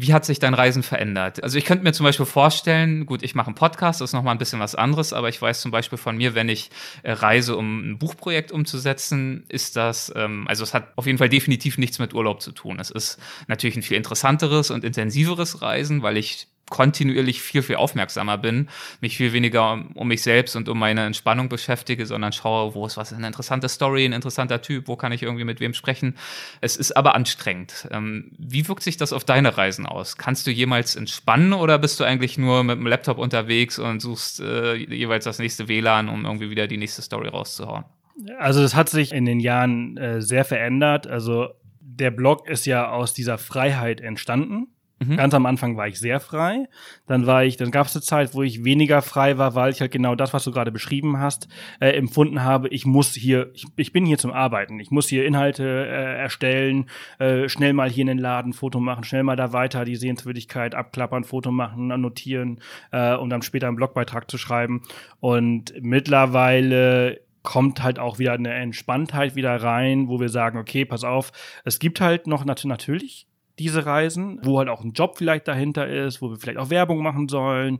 Wie hat sich dein Reisen verändert? Also ich könnte mir zum Beispiel vorstellen, gut, ich mache einen Podcast, das ist nochmal ein bisschen was anderes, aber ich weiß zum Beispiel von mir, wenn ich äh, reise, um ein Buchprojekt umzusetzen, ist das, ähm, also es hat auf jeden Fall definitiv nichts mit Urlaub zu tun. Es ist natürlich ein viel interessanteres und intensiveres Reisen, weil ich kontinuierlich viel, viel aufmerksamer bin, mich viel weniger um, um, mich selbst und um meine Entspannung beschäftige, sondern schaue, wo ist was, eine interessante Story, ein interessanter Typ, wo kann ich irgendwie mit wem sprechen. Es ist aber anstrengend. Ähm, wie wirkt sich das auf deine Reisen aus? Kannst du jemals entspannen oder bist du eigentlich nur mit dem Laptop unterwegs und suchst äh, jeweils das nächste WLAN, um irgendwie wieder die nächste Story rauszuhauen? Also das hat sich in den Jahren äh, sehr verändert. Also der Blog ist ja aus dieser Freiheit entstanden Mhm. Ganz am Anfang war ich sehr frei. Dann war ich, dann gab es eine Zeit, wo ich weniger frei war, weil ich halt genau das, was du gerade beschrieben hast, äh, empfunden habe. Ich muss hier, ich, ich bin hier zum Arbeiten. Ich muss hier Inhalte äh, erstellen, äh, schnell mal hier in den Laden Foto machen, schnell mal da weiter die Sehenswürdigkeit abklappern, Foto machen, notieren, äh, um dann später einen Blogbeitrag zu schreiben. Und mittlerweile kommt halt auch wieder eine Entspanntheit wieder rein, wo wir sagen, okay, pass auf, es gibt halt noch natürlich diese Reisen, wo halt auch ein Job vielleicht dahinter ist, wo wir vielleicht auch Werbung machen sollen.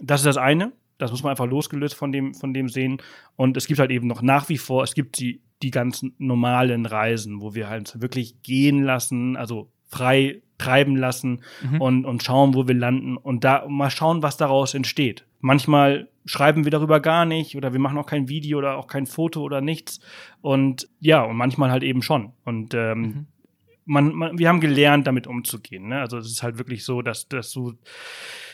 Das ist das eine. Das muss man einfach losgelöst von dem, von dem sehen. Und es gibt halt eben noch nach wie vor, es gibt die, die ganzen normalen Reisen, wo wir halt wirklich gehen lassen, also frei treiben lassen mhm. und, und schauen, wo wir landen und da mal schauen, was daraus entsteht. Manchmal schreiben wir darüber gar nicht oder wir machen auch kein Video oder auch kein Foto oder nichts. Und ja, und manchmal halt eben schon. Und ähm, mhm man, man, wir haben gelernt, damit umzugehen. Ne? Also es ist halt wirklich so, dass, dass du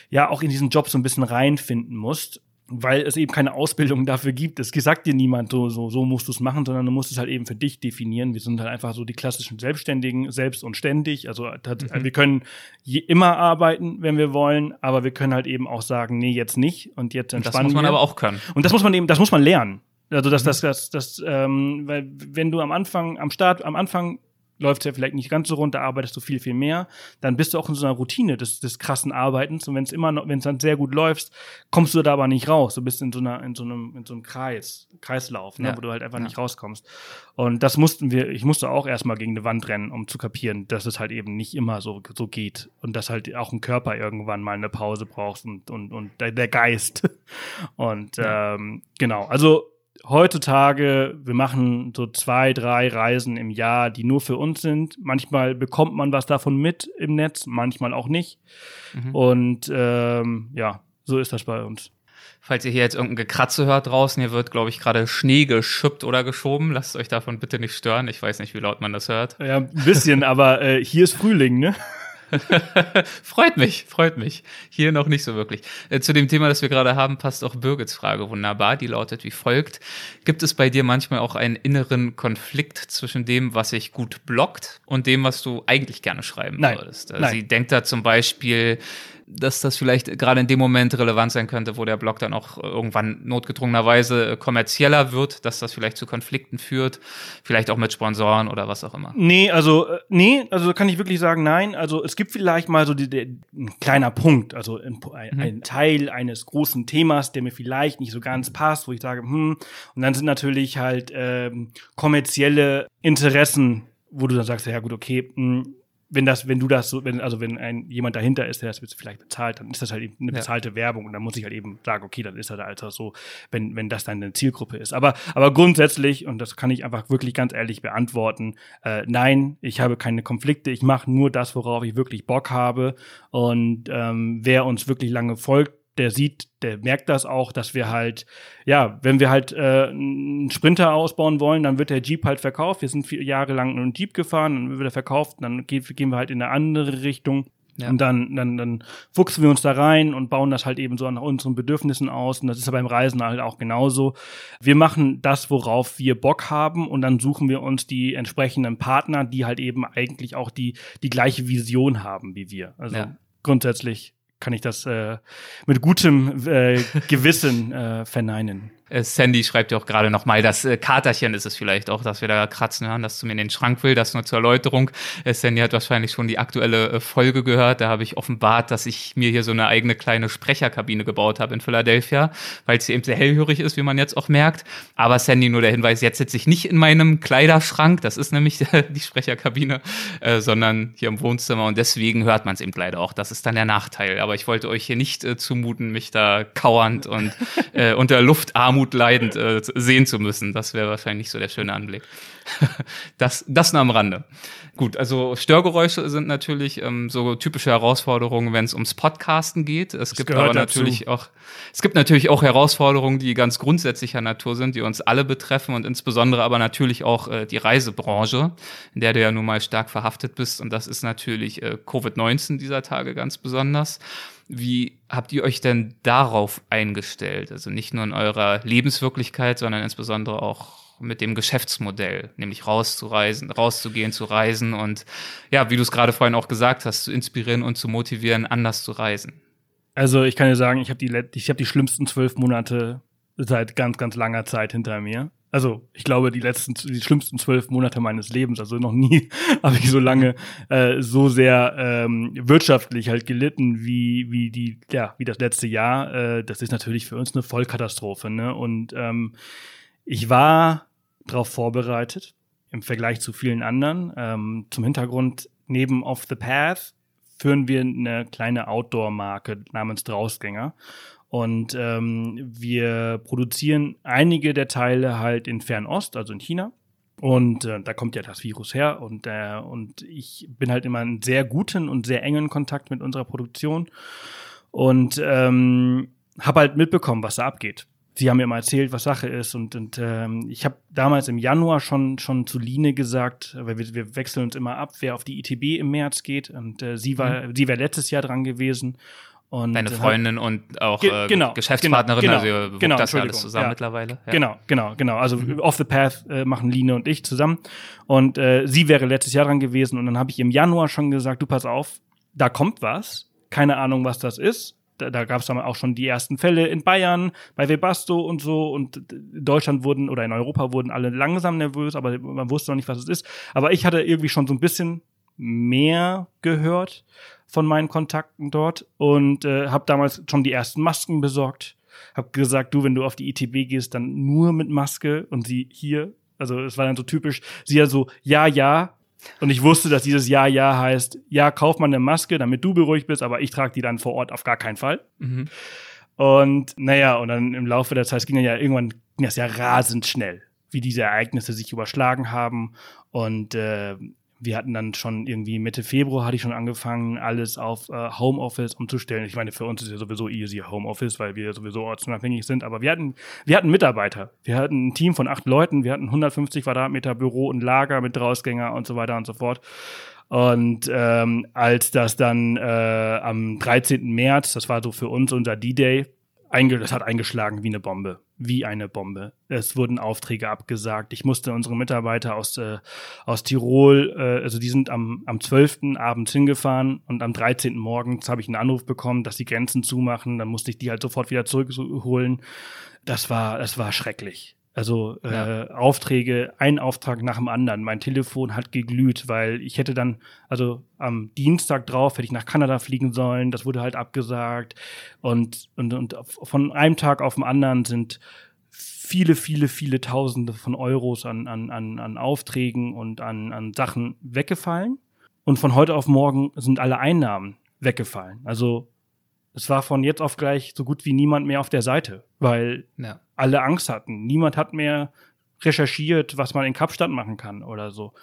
ja auch in diesen Job so ein bisschen reinfinden musst, weil es eben keine Ausbildung dafür gibt. Es sagt dir niemand, so, so, so musst du es machen, sondern du musst es halt eben für dich definieren. Wir sind halt einfach so die klassischen Selbstständigen, selbst und ständig. Also mhm. wir können je, immer arbeiten, wenn wir wollen, aber wir können halt eben auch sagen, nee, jetzt nicht und jetzt entspannen. Das muss man wir. aber auch können. Und das muss man eben, das muss man lernen. Also das, das, das, das, ähm, weil wenn du am Anfang, am Start, am Anfang läuft es ja vielleicht nicht ganz so rund, da arbeitest du viel, viel mehr, dann bist du auch in so einer Routine des, des krassen Arbeitens und wenn es immer noch, wenn es dann sehr gut läufst, kommst du da aber nicht raus. Du bist in so einer, in so einem, in so einem Kreis, Kreislauf, ne, ja. wo du halt einfach ja. nicht rauskommst. Und das mussten wir, ich musste auch erstmal gegen eine Wand rennen, um zu kapieren, dass es halt eben nicht immer so, so geht und dass halt auch ein Körper irgendwann mal eine Pause braucht und, und, und der, der Geist. Und ja. ähm, genau, also heutzutage, wir machen so zwei, drei Reisen im Jahr, die nur für uns sind. Manchmal bekommt man was davon mit im Netz, manchmal auch nicht. Mhm. Und ähm, ja, so ist das bei uns. Falls ihr hier jetzt irgendein Gekratze hört draußen, hier wird, glaube ich, gerade Schnee geschüppt oder geschoben. Lasst euch davon bitte nicht stören. Ich weiß nicht, wie laut man das hört. Ja, ein bisschen, aber äh, hier ist Frühling, ne? freut mich, freut mich. Hier noch nicht so wirklich. Äh, zu dem Thema, das wir gerade haben, passt auch Birgits Frage wunderbar. Die lautet wie folgt. Gibt es bei dir manchmal auch einen inneren Konflikt zwischen dem, was sich gut blockt und dem, was du eigentlich gerne schreiben Nein. würdest? Also Nein. Sie denkt da zum Beispiel, dass das vielleicht gerade in dem Moment relevant sein könnte, wo der Blog dann auch irgendwann notgedrungenerweise kommerzieller wird, dass das vielleicht zu Konflikten führt, vielleicht auch mit Sponsoren oder was auch immer. Nee, also äh, nee, also kann ich wirklich sagen, nein. Also es gibt vielleicht mal so die, die, ein kleiner Punkt, also ein, ein, mhm. ein, Teil eines großen Themas, der mir vielleicht nicht so ganz passt, wo ich sage, hm, und dann sind natürlich halt ähm, kommerzielle Interessen, wo du dann sagst, ja gut, okay, mh, hm, wenn das, wenn du das so, wenn, also wenn ein jemand dahinter ist, der das vielleicht bezahlt, dann ist das halt eben eine bezahlte ja. Werbung und dann muss ich halt eben sagen, okay, dann ist das halt so, wenn, wenn das deine Zielgruppe ist. Aber, aber grundsätzlich, und das kann ich einfach wirklich ganz ehrlich beantworten, äh, nein, ich habe keine Konflikte, ich mache nur das, worauf ich wirklich Bock habe. Und ähm, wer uns wirklich lange folgt, der sieht, der merkt das auch, dass wir halt, ja, wenn wir halt äh, einen Sprinter ausbauen wollen, dann wird der Jeep halt verkauft. Wir sind vier Jahre lang einen Jeep gefahren, dann wird er verkauft, dann geht, gehen wir halt in eine andere Richtung. Ja. Und dann, dann, dann fuchsen wir uns da rein und bauen das halt eben so nach unseren Bedürfnissen aus. Und das ist ja beim Reisen halt auch genauso. Wir machen das, worauf wir Bock haben und dann suchen wir uns die entsprechenden Partner, die halt eben eigentlich auch die, die gleiche Vision haben wie wir. Also ja. grundsätzlich kann ich das äh, mit gutem äh, Gewissen äh, verneinen. Äh, Sandy schreibt ja auch gerade nochmal, das äh, Katerchen ist es vielleicht auch, dass wir da kratzen hören, dass du mir in den Schrank will, das nur zur Erläuterung. Äh, Sandy hat wahrscheinlich schon die aktuelle Folge gehört. Da habe ich offenbart, dass ich mir hier so eine eigene kleine Sprecherkabine gebaut habe in Philadelphia, weil sie eben sehr hellhörig ist, wie man jetzt auch merkt. Aber Sandy, nur der Hinweis, jetzt sitze ich nicht in meinem Kleiderschrank, das ist nämlich die Sprecherkabine, sondern hier im Wohnzimmer und deswegen hört man es eben leider auch. Das ist dann der Nachteil. Aber ich wollte euch hier nicht zumuten, mich da kauernd und unter Luftarmut leidend äh, sehen zu müssen. Das wäre wahrscheinlich so der schöne Anblick. das, das nur am Rande. Gut, also Störgeräusche sind natürlich ähm, so typische Herausforderungen, wenn es ums Podcasten geht. Es Das gibt aber natürlich dazu. auch, es gibt natürlich auch Herausforderungen, die ganz grundsätzlicher Natur sind, die uns alle betreffen und insbesondere aber natürlich auch äh, die Reisebranche, in der du ja nun mal stark verhaftet bist. Und das ist natürlich äh, Covid-19 dieser Tage ganz besonders. Wie habt ihr euch denn darauf eingestellt? Also nicht nur in eurer Lebenswirklichkeit, sondern insbesondere auch mit dem Geschäftsmodell, nämlich rauszureisen, rauszugehen, zu reisen und ja, wie du es gerade vorhin auch gesagt hast, zu inspirieren und zu motivieren, anders zu reisen. Also ich kann dir sagen, ich habe die, ich hab die schlimmsten zwölf Monate seit ganz, ganz langer Zeit hinter mir. Also ich glaube, die letzten, die schlimmsten zwölf Monate meines Lebens, also noch nie habe ich so lange äh, so sehr ähm, wirtschaftlich halt gelitten wie, wie die, ja, wie das letzte Jahr. Äh, das ist natürlich für uns eine Vollkatastrophe. Ne? Und ähm, ich war darauf vorbereitet im Vergleich zu vielen anderen. Ähm, zum Hintergrund, neben Off the Path führen wir eine kleine Outdoor-Marke namens Drausgänger. Und ähm, wir produzieren einige der Teile halt in Fernost, also in China. Und äh, da kommt ja das Virus her. Und, äh, und ich bin halt immer in sehr guten und sehr engen Kontakt mit unserer Produktion. Und ähm, habe halt mitbekommen, was da abgeht. Sie haben mir mal erzählt, was Sache ist. Und, und ähm, ich habe damals im Januar schon, schon zu Line gesagt, weil wir, wir wechseln uns immer ab, wer auf die ITB im März geht. Und äh, sie war, sie wäre letztes Jahr dran gewesen. Und Deine äh, Freundin und auch Ge- äh, genau, Geschäftspartnerin, genau, also genau, das ja alles zusammen ja. mittlerweile. Ja. Genau, genau, genau. Also Off the Path äh, machen Line und ich zusammen. Und äh, sie wäre letztes Jahr dran gewesen. Und dann habe ich im Januar schon gesagt, du pass auf, da kommt was. Keine Ahnung, was das ist. Da, da gab es dann auch schon die ersten Fälle in Bayern, bei Webasto und so. Und in Deutschland wurden oder in Europa wurden alle langsam nervös, aber man wusste noch nicht, was es ist. Aber ich hatte irgendwie schon so ein bisschen mehr gehört von meinen Kontakten dort und äh, habe damals schon die ersten Masken besorgt. Hab gesagt, du, wenn du auf die ITB gehst, dann nur mit Maske und sie hier, also es war dann so typisch, sie ja so, ja, ja. Und ich wusste, dass dieses Ja, ja heißt, ja, kauf mal eine Maske, damit du beruhigt bist, aber ich trage die dann vor Ort auf gar keinen Fall. Mhm. Und naja, und dann im Laufe der Zeit ging dann ja irgendwann ging das ja rasend schnell, wie diese Ereignisse sich überschlagen haben. Und äh, wir hatten dann schon irgendwie Mitte Februar hatte ich schon angefangen, alles auf äh, Homeoffice umzustellen. Ich meine, für uns ist ja sowieso easy Homeoffice, weil wir sowieso ortsunabhängig sind. Aber wir hatten, wir hatten Mitarbeiter. Wir hatten ein Team von acht Leuten. Wir hatten 150 Quadratmeter Büro und Lager mit Drausgänger und so weiter und so fort. Und ähm, als das dann äh, am 13. März, das war so für uns unser D-Day, das hat eingeschlagen wie eine Bombe. Wie eine Bombe. Es wurden Aufträge abgesagt. Ich musste unsere Mitarbeiter aus, äh, aus Tirol, äh, also die sind am, am 12. abends hingefahren und am 13. morgens habe ich einen Anruf bekommen, dass die Grenzen zumachen. Dann musste ich die halt sofort wieder zurückholen. Das war, das war schrecklich. Also äh, Ja. Aufträge, ein Auftrag nach dem anderen. Mein Telefon hat geglüht, weil ich hätte dann, also am Dienstag drauf hätte ich nach Kanada fliegen sollen. Das wurde halt abgesagt. Und, und, und von einem Tag auf den anderen sind viele, viele, viele Tausende von Euros an, an, an, an Aufträgen und an, an Sachen weggefallen. Und von heute auf morgen sind alle Einnahmen weggefallen. Also es war von jetzt auf gleich so gut wie niemand mehr auf der Seite, weil Ja. Alle Angst hatten. Niemand hat mehr recherchiert, was man in Kapstadt machen kann oder so.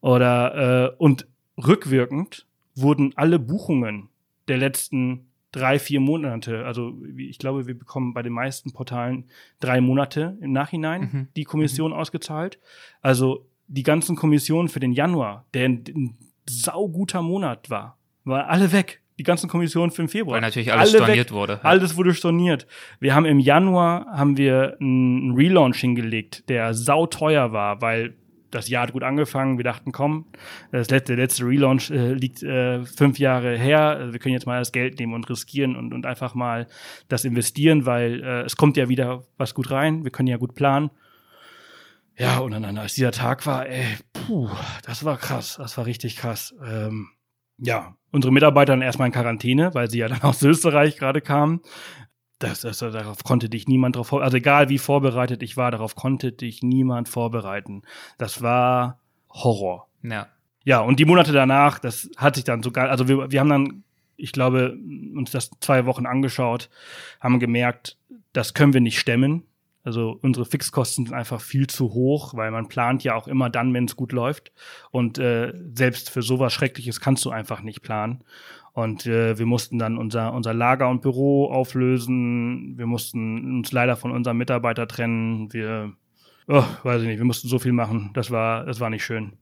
Oder äh, und rückwirkend wurden alle Buchungen der letzten drei, vier Monate, also ich glaube, wir bekommen bei den meisten Portalen drei Monate im Nachhinein Mhm. die Kommission ausgezahlt. Also die ganzen Kommissionen für den Januar, der ein, ein sauguter Monat war, waren alle weg. Die ganzen Kommissionen für den Februar. Weil natürlich alles Alle storniert weg. wurde. Ja. Alles wurde storniert. Wir haben im Januar haben wir einen Relaunch hingelegt, der sauteuer war, weil das Jahr hat gut angefangen. Wir dachten, komm, das letzte, der letzte Relaunch äh, liegt äh, fünf Jahre her. Also wir können jetzt mal das Geld nehmen und riskieren und, und einfach mal das investieren, weil äh, es kommt ja wieder was gut rein. Wir können ja gut planen. Ja, und dann, als dieser Tag war, ey, puh, das war krass. Das war richtig krass. Ähm, ja, unsere Mitarbeiter dann erstmal in Quarantäne, weil sie ja dann aus Österreich gerade kamen. Das, das, darauf konnte dich niemand drauf vorbereiten. Also egal wie vorbereitet ich war, darauf konnte dich niemand vorbereiten. Das war Horror. Ja. Ja, und die Monate danach, das hat sich dann sogar, also wir, wir haben dann, ich glaube, uns das zwei Wochen angeschaut, haben gemerkt, das können wir nicht stemmen. Also unsere Fixkosten sind einfach viel zu hoch, weil man plant ja auch immer dann, wenn es gut läuft. Und äh, selbst für sowas Schreckliches kannst du einfach nicht planen. Und äh, wir mussten dann unser, unser Lager und Büro auflösen. Wir mussten uns leider von unserem Mitarbeiter trennen. Wir, oh, weiß ich nicht, wir mussten so viel machen. Das war, das war nicht schön.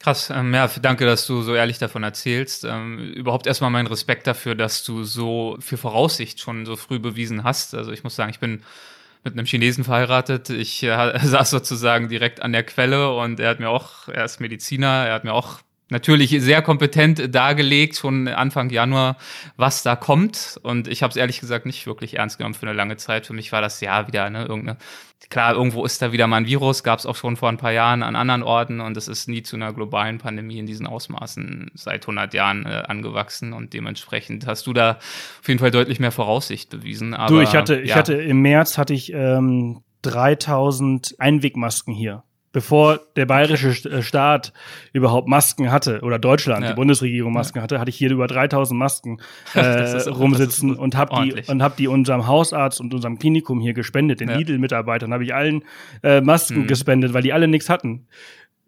Krass, ähm, ja, danke, dass du so ehrlich davon erzählst. Ähm, überhaupt erstmal mein Respekt dafür, dass du so viel Voraussicht schon so früh bewiesen hast. Also ich muss sagen, ich bin mit einem Chinesen verheiratet. Ich äh, saß sozusagen direkt an der Quelle und er hat mir auch, er ist Mediziner, er hat mir auch natürlich sehr kompetent dargelegt, schon Anfang Januar, was da kommt. Und ich habe es ehrlich gesagt nicht wirklich ernst genommen für eine lange Zeit. Für mich war das ja wieder ne, irgendeine. Klar, irgendwo ist da wieder mal ein Virus, gab es auch schon vor ein paar Jahren an anderen Orten und es ist nie zu einer globalen Pandemie in diesen Ausmaßen seit 100 Jahren äh, angewachsen und dementsprechend hast du da auf jeden Fall deutlich mehr Voraussicht bewiesen. Aber, du, ich hatte, ja. ich hatte im März hatte ich ähm, 3000 Einwegmasken hier bevor der bayerische äh, Staat überhaupt Masken hatte oder Deutschland, ja. die Bundesregierung Masken hatte, hatte ich hier über 3000 Masken äh, rumsitzen und habe die und habe die unserem Hausarzt und unserem Klinikum hier gespendet, den ja. Lidl-Mitarbeitern habe ich allen äh, Masken mhm. gespendet, weil die alle nichts hatten.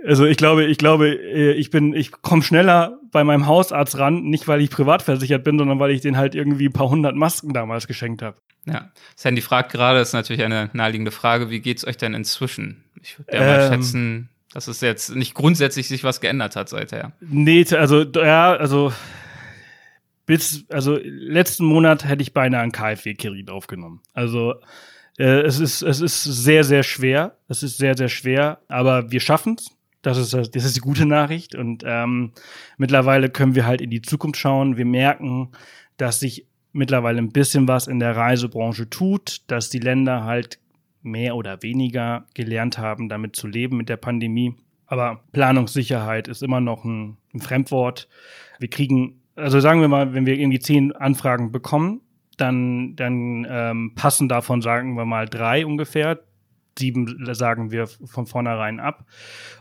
Also ich glaube, ich glaube, äh, ich bin, ich komme schneller bei meinem Hausarzt ran, nicht weil ich privat versichert bin, sondern weil ich den halt irgendwie ein paar hundert Masken damals geschenkt habe. Ja, Sandy fragt gerade, ist natürlich eine naheliegende Frage, wie geht's euch denn inzwischen? Ich würde ja mal ähm, schätzen, dass es jetzt nicht grundsätzlich sich was geändert hat seither. Nee, also ja, also bis also letzten Monat hätte ich beinahe einen KfW-Kiri draufgenommen. Also äh, es ist es ist sehr sehr schwer, es ist sehr sehr schwer, aber wir schaffen's. Das ist, das ist die gute Nachricht. Und ähm, mittlerweile können wir halt in die Zukunft schauen. Wir merken, dass sich mittlerweile ein bisschen was in der Reisebranche tut, dass die Länder halt mehr oder weniger gelernt haben, damit zu leben mit der Pandemie. Aber Planungssicherheit ist immer noch ein, ein Fremdwort. Wir kriegen, also sagen wir mal, wenn wir irgendwie zehn Anfragen bekommen, dann, dann ähm, passen davon, sagen wir mal, drei ungefähr. Sieben sagen wir von vornherein ab.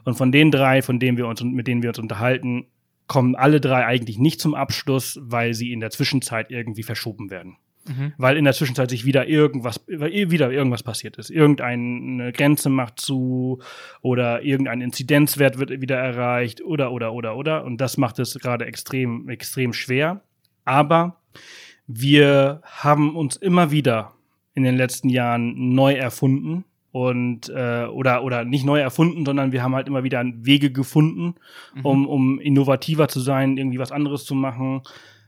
Und von den drei, von denen wir uns, mit denen wir uns unterhalten, kommen alle drei eigentlich nicht zum Abschluss, weil sie in der Zwischenzeit irgendwie verschoben werden. Mhm. Weil in der Zwischenzeit sich wieder irgendwas, wieder irgendwas passiert ist. Irgendeine Grenze macht zu oder irgendein Inzidenzwert wird wieder erreicht oder, oder, oder, oder. Und das macht es gerade extrem, extrem schwer. Aber wir haben uns immer wieder in den letzten Jahren neu erfunden und äh, oder oder nicht neu erfunden, sondern wir haben halt immer wieder Wege gefunden, mhm. um um innovativer zu sein, irgendwie was anderes zu machen.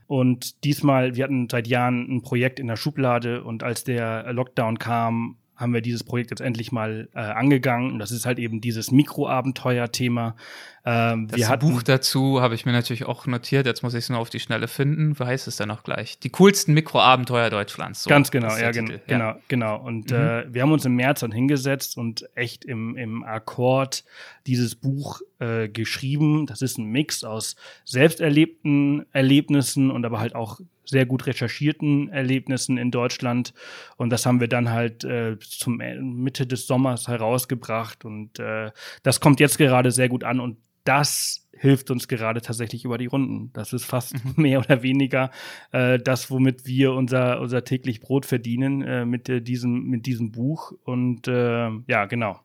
Und diesmal, wir hatten seit Jahren ein Projekt in der Schublade und als der Lockdown kam, haben wir dieses Projekt jetzt endlich mal äh, angegangen. Und das ist halt eben dieses Mikroabenteuer-Thema. Ähm, das hatten, Buch dazu habe ich mir natürlich auch notiert. Jetzt muss ich es nur auf die Schnelle finden. Wie heißt es denn noch gleich? Die coolsten Mikroabenteuer Deutschlands. So, ganz genau, ja, gen Titel. genau, ja. genau. Und mhm. äh, wir haben uns im März dann hingesetzt und echt im, im Akkord dieses Buch äh, geschrieben. Das ist ein Mix aus selbsterlebten Erlebnissen und aber halt auch sehr gut recherchierten Erlebnissen in Deutschland. Und das haben wir dann halt äh, zum Mitte des Sommers herausgebracht. Und äh, das kommt jetzt gerade sehr gut an. Und das hilft uns gerade tatsächlich über die Runden. Das ist fast mhm. mehr oder weniger äh, das, womit wir unser, unser täglich Brot verdienen äh, mit, äh, diesem, mit diesem Buch. Und äh, ja, genau.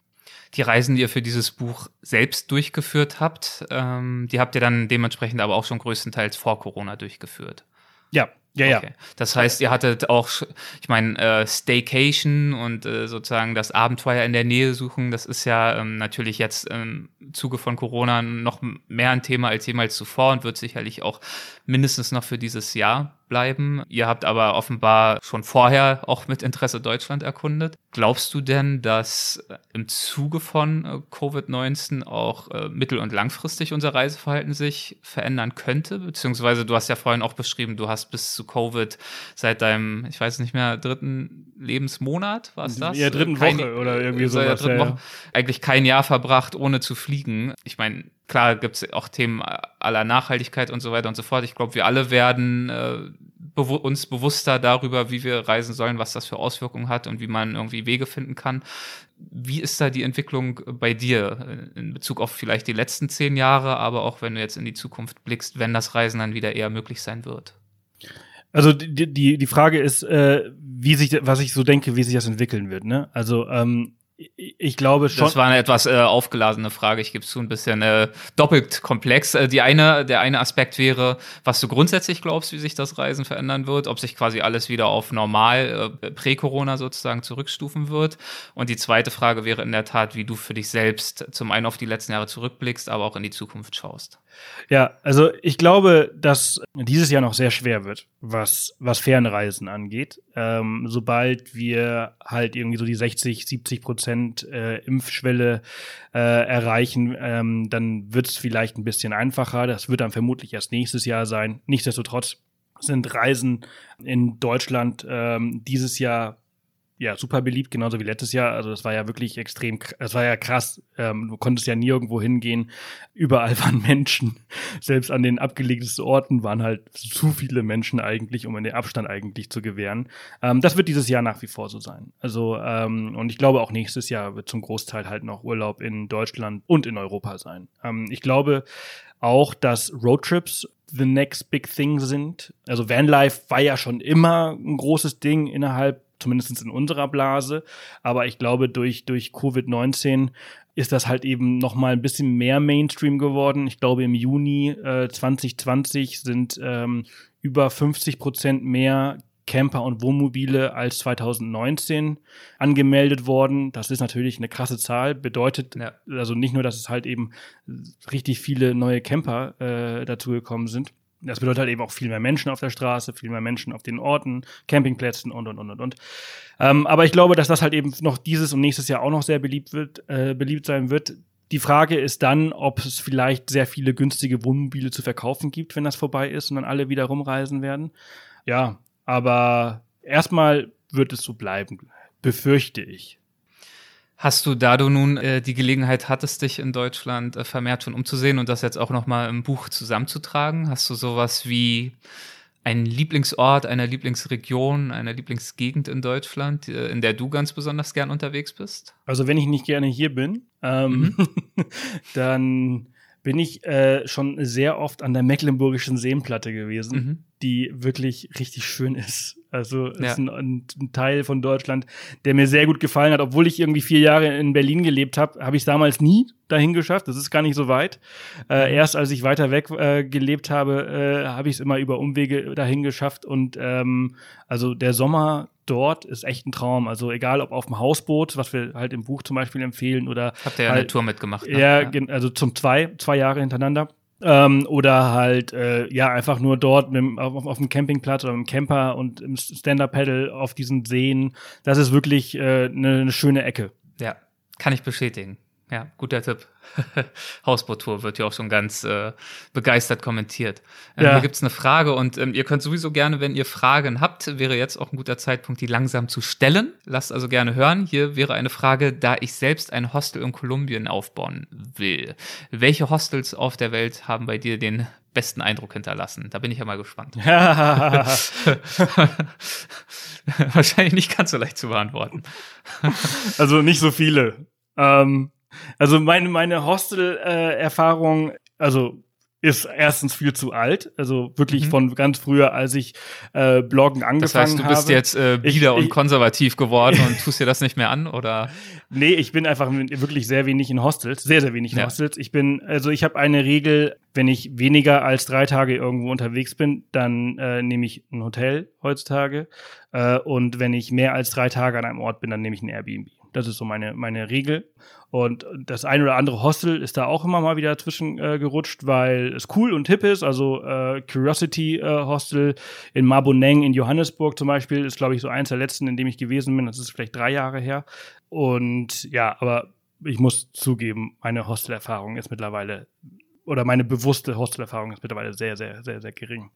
Die Reisen, die ihr für dieses Buch selbst durchgeführt habt, ähm, die habt ihr dann dementsprechend aber auch schon größtenteils vor Corona durchgeführt. Ja, ja, okay. ja. Das heißt, ihr hattet auch, ich meine, äh, Staycation und äh, sozusagen das Abenteuer in der Nähe suchen, das ist ja ähm, natürlich jetzt im Zuge von Corona noch mehr ein Thema als jemals zuvor und wird sicherlich auch mindestens noch für dieses Jahr bleiben. Ihr habt aber offenbar schon vorher auch mit Interesse Deutschland erkundet. Glaubst du denn, dass im Zuge von äh, Covid-19 auch äh, mittel- und langfristig unser Reiseverhalten sich verändern könnte? Beziehungsweise du hast ja vorhin auch beschrieben, du hast bis zu Covid seit deinem, ich weiß nicht mehr, dritten Lebensmonat, war es das? Ja, dritten kein, Woche oder irgendwie sowas. Ja, ja. eigentlich kein Jahr verbracht, ohne zu fliegen. Ich meine, klar gibt es auch Themen aller Nachhaltigkeit und so weiter und so fort. Ich glaube, wir alle werden äh, bewu uns bewusster darüber, wie wir reisen sollen, was das für Auswirkungen hat und wie man irgendwie Wege finden kann. Wie ist da die Entwicklung bei dir in Bezug auf vielleicht die letzten zehn Jahre, aber auch wenn du jetzt in die Zukunft blickst, wenn das Reisen dann wieder eher möglich sein wird? Also die, die, die Frage ist, äh, wie sich, was ich so denke, wie sich das entwickeln wird. Ne? Also ähm, ich glaube schon. Das war eine etwas äh, aufgeladene Frage. Ich gebe zu ein bisschen äh, doppelt komplex. Äh, die eine, der eine Aspekt wäre, was du grundsätzlich glaubst, wie sich das Reisen verändern wird, ob sich quasi alles wieder auf normal äh, prä-Corona sozusagen zurückstufen wird. Und die zweite Frage wäre in der Tat, wie du für dich selbst zum einen auf die letzten Jahre zurückblickst, aber auch in die Zukunft schaust. Ja, also ich glaube, dass dieses Jahr noch sehr schwer wird, was, was Fernreisen angeht. Ähm, sobald wir halt irgendwie so die 60, 70 Prozent äh, Impfschwelle äh, erreichen, ähm, dann wird es vielleicht ein bisschen einfacher. Das wird dann vermutlich erst nächstes Jahr sein. Nichtsdestotrotz sind Reisen in Deutschland ähm, dieses Jahr ja, super beliebt, genauso wie letztes Jahr. Also das war ja wirklich extrem, das war ja krass. Ähm, du konntest ja nirgendwo hingehen. Überall waren Menschen. Selbst an den abgelegtesten Orten waren halt zu viele Menschen eigentlich, um in den Abstand eigentlich zu gewähren. Ähm, das wird dieses Jahr nach wie vor so sein. Also, ähm, und ich glaube auch nächstes Jahr wird zum Großteil halt noch Urlaub in Deutschland und in Europa sein. Ähm, ich glaube auch, dass Roadtrips the next big thing sind. Also Vanlife war ja schon immer ein großes Ding innerhalb zumindest in unserer Blase. Aber ich glaube, durch, durch Covid-19 ist das halt eben noch mal ein bisschen mehr Mainstream geworden. Ich glaube, im Juni äh, 2020 sind ähm, über 50 Prozent mehr Camper und Wohnmobile als 2019 angemeldet worden. Das ist natürlich eine krasse Zahl. Bedeutet ja. also nicht nur, dass es halt eben richtig viele neue Camper äh, dazugekommen sind, das bedeutet halt eben auch viel mehr Menschen auf der Straße, viel mehr Menschen auf den Orten, Campingplätzen und und und und und. Ähm, aber ich glaube, dass das halt eben noch dieses und nächstes Jahr auch noch sehr beliebt wird, äh, beliebt sein wird. Die Frage ist dann, ob es vielleicht sehr viele günstige Wohnmobile zu verkaufen gibt, wenn das vorbei ist und dann alle wieder rumreisen werden. Ja, aber erstmal wird es so bleiben, befürchte ich. Hast du, da du nun äh, die Gelegenheit hattest, dich in Deutschland äh, vermehrt schon umzusehen und das jetzt auch nochmal im Buch zusammenzutragen, hast du sowas wie einen Lieblingsort, eine Lieblingsregion, eine Lieblingsgegend in Deutschland, äh, in der du ganz besonders gern unterwegs bist? Also wenn ich nicht gerne hier bin, ähm, mhm. dann bin ich äh, schon sehr oft an der Mecklenburgischen Seenplatte gewesen, mhm. die wirklich richtig schön ist. Also ja. ist ein, ein, Teil von Deutschland, der mir sehr gut gefallen hat. Obwohl ich irgendwie vier Jahre in Berlin gelebt habe, habe ich es damals nie dahin geschafft. Das ist gar nicht so weit. Äh, mhm. erst als ich weiter weg äh, gelebt habe, äh, habe ich es immer über Umwege dahin geschafft. Und ähm, also der Sommer dort ist echt ein Traum. Also egal ob auf dem Hausboot, was wir halt im Buch zum Beispiel empfehlen, oder habt ihr ja halt, eine Tour mitgemacht? Ne? Ja, also zum zwei zwei Jahre hintereinander ähm, oder halt, äh, ja, einfach nur dort mit, auf, auf dem Campingplatz oder im Camper und im Stand-Up-Pedal auf diesen Seen. Das ist wirklich äh, eine, eine schöne Ecke. Ja, kann ich bestätigen. Ja, guter Tipp. Hausboot-Tour wird ja auch schon ganz äh, begeistert kommentiert. Ähm, ja. Hier gibt's eine Frage und ähm, ihr könnt sowieso gerne, wenn ihr Fragen habt, wäre jetzt auch ein guter Zeitpunkt, die langsam zu stellen. Lasst also gerne hören. Hier wäre eine Frage, da ich selbst ein Hostel in Kolumbien aufbauen will. Welche Hostels auf der Welt haben bei dir den besten Eindruck hinterlassen? Da bin ich ja mal gespannt. Wahrscheinlich nicht ganz so leicht zu beantworten. also nicht so viele. Ähm, also meine, meine Hostel-Erfahrung, äh, also ist erstens viel zu alt, also wirklich mhm. von ganz früher, als ich äh, Bloggen angefangen habe. Das heißt, du bist habe. jetzt äh, bieder und konservativ geworden und tust dir das nicht mehr an, oder? Nee, ich bin einfach wirklich sehr wenig in Hostels, sehr, sehr wenig in ja. Hostels. Ich bin, also ich habe eine Regel, wenn ich weniger als drei Tage irgendwo unterwegs bin, dann äh, nehme ich ein Hotel heutzutage. Äh, und wenn ich mehr als drei Tage an einem Ort bin, dann nehme ich ein Airbnb. Das ist so meine, meine Regel. Und das ein oder andere Hostel ist da auch immer mal wieder dazwischen äh, gerutscht, weil es cool und hip ist. Also äh, Curiosity äh, Hostel in Marboneng in Johannesburg zum Beispiel ist, glaube ich, so eins der letzten, in dem ich gewesen bin. Das ist vielleicht drei Jahre her. Und ja, aber ich muss zugeben, meine Hostelerfahrung ist mittlerweile oder meine bewusste Hostelerfahrung ist mittlerweile sehr, sehr, sehr, sehr gering.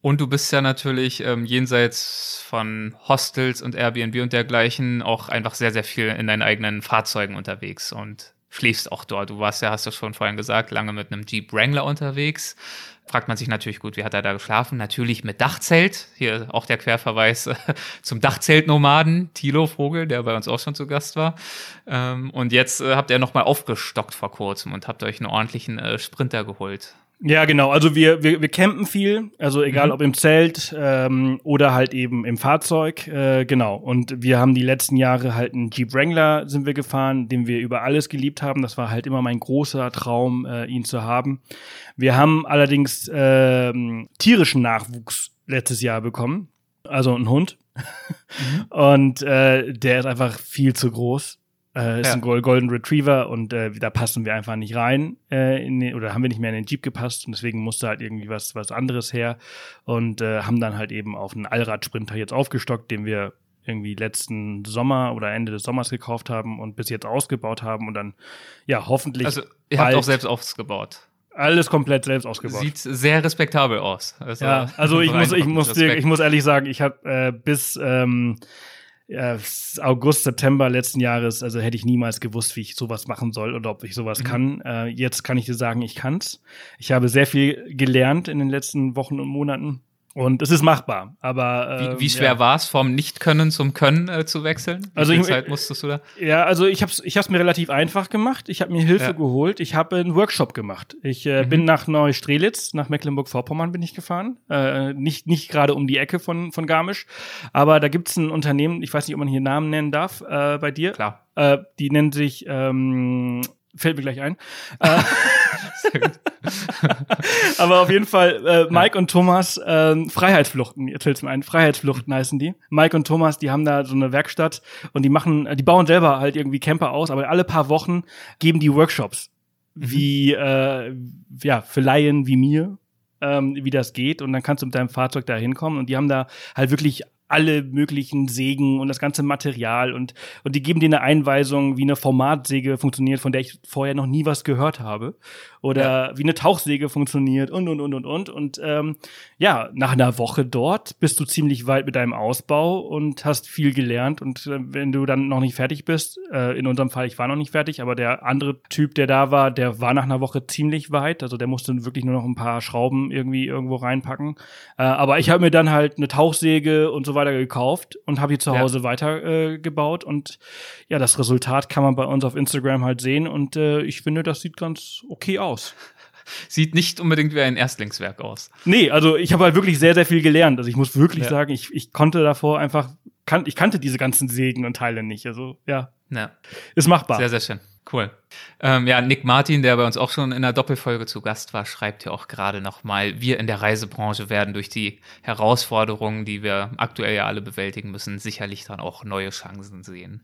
Und du bist ja natürlich ähm, jenseits von Hostels und Airbnb und dergleichen auch einfach sehr, sehr viel in deinen eigenen Fahrzeugen unterwegs und schläfst auch dort. Du warst ja, hast du schon vorhin gesagt, lange mit einem Jeep Wrangler unterwegs. Fragt man sich natürlich gut, wie hat er da geschlafen? Natürlich mit Dachzelt. Hier auch der Querverweis zum Dachzeltnomaden, Thilo Vogel, der bei uns auch schon zu Gast war. Ähm, und jetzt äh, habt ihr nochmal aufgestockt vor kurzem und habt euch einen ordentlichen äh, Sprinter geholt. Ja, genau. Also wir, wir, wir campen viel, also egal mhm. ob im Zelt ähm, oder halt eben im Fahrzeug, äh, genau. Und wir haben die letzten Jahre halt einen Jeep Wrangler sind wir gefahren, den wir über alles geliebt haben. Das war halt immer mein großer Traum, äh, ihn zu haben. Wir haben allerdings äh, tierischen Nachwuchs letztes Jahr bekommen, also einen Hund. Mhm. Und äh, der ist einfach viel zu groß. Äh, ist ja. ein Golden Retriever und äh, da passen wir einfach nicht rein äh, in den, oder haben wir nicht mehr in den Jeep gepasst und deswegen musste halt irgendwie was was anderes her und äh, haben dann halt eben auf einen Allradsprinter jetzt aufgestockt, den wir irgendwie letzten Sommer oder Ende des Sommers gekauft haben und bis jetzt ausgebaut haben und dann ja hoffentlich also ihr habt auch selbst ausgebaut alles komplett selbst ausgebaut. Sieht sehr respektabel aus. Also, ja, also ich muss, ich muss, dir, ich muss ehrlich sagen, ich habe äh, bis ähm, äh, August, September letzten Jahres, also hätte ich niemals gewusst, wie ich sowas machen soll oder ob ich sowas mhm. kann. Äh, jetzt kann ich dir sagen, ich kann's. Ich habe sehr viel gelernt in den letzten Wochen und Monaten. Und es ist machbar, aber äh, wie, wie schwer ja. war es, vom Nicht-Können zum Können äh, zu wechseln? Wie also viel ich, Zeit musstest du da? Ja, also ich habe ich hab's mir relativ einfach gemacht. Ich habe mir Hilfe ja. geholt. Ich habe einen Workshop gemacht. Ich äh, mhm. bin nach Neustrelitz, nach Mecklenburg-Vorpommern bin ich gefahren. Äh, nicht nicht gerade um die Ecke von von Garmisch, aber da gibt's ein Unternehmen. Ich weiß nicht, ob man hier Namen nennen darf äh, bei dir. Klar. Äh, die nennen sich ähm, fällt mir gleich ein. Äh, Aber auf jeden Fall, äh, Mike ja. und Thomas, äh, Freiheitsfluchten, jetzt fällt's mir ein, Freiheitsfluchten heißen die. Mike und Thomas, die haben da so eine Werkstatt und die machen, die bauen selber halt irgendwie Camper aus, aber alle paar Wochen geben die Workshops, mhm. wie, äh, ja, für Laien wie mir, ähm, wie das geht und dann kannst du mit deinem Fahrzeug da hinkommen und die haben da halt wirklich alle möglichen Sägen und das ganze Material und, und die geben dir eine Einweisung, wie eine Formatsäge funktioniert, von der ich vorher noch nie was gehört habe. Oder ja. wie eine Tauchsäge funktioniert und und und und und. Und ähm, ja, nach einer Woche dort bist du ziemlich weit mit deinem Ausbau und hast viel gelernt. Und äh, wenn du dann noch nicht fertig bist, äh, in unserem Fall, ich war noch nicht fertig, aber der andere Typ, der da war, der war nach einer Woche ziemlich weit. Also der musste wirklich nur noch ein paar Schrauben irgendwie irgendwo reinpacken. Äh, aber ich habe mir dann halt eine Tauchsäge und so weiter gekauft und habe die zu Hause ja. weiter äh, gebaut und ja, das Resultat kann man bei uns auf Instagram halt sehen und äh, ich finde, das sieht ganz okay aus. Sieht nicht unbedingt wie ein Erstlingswerk aus. Nee, also ich habe halt wirklich sehr, sehr viel gelernt. Also ich muss wirklich ja. sagen, ich, ich konnte davor einfach, kan ich kannte diese ganzen Sägen und Teile nicht. Also ja, ja. ist machbar. Sehr, sehr schön. Cool. Ähm, ja, Nick Martin, der bei uns auch schon in der Doppelfolge zu Gast war, schreibt ja auch gerade nochmal, wir in der Reisebranche werden durch die Herausforderungen, die wir aktuell ja alle bewältigen müssen, sicherlich dann auch neue Chancen sehen.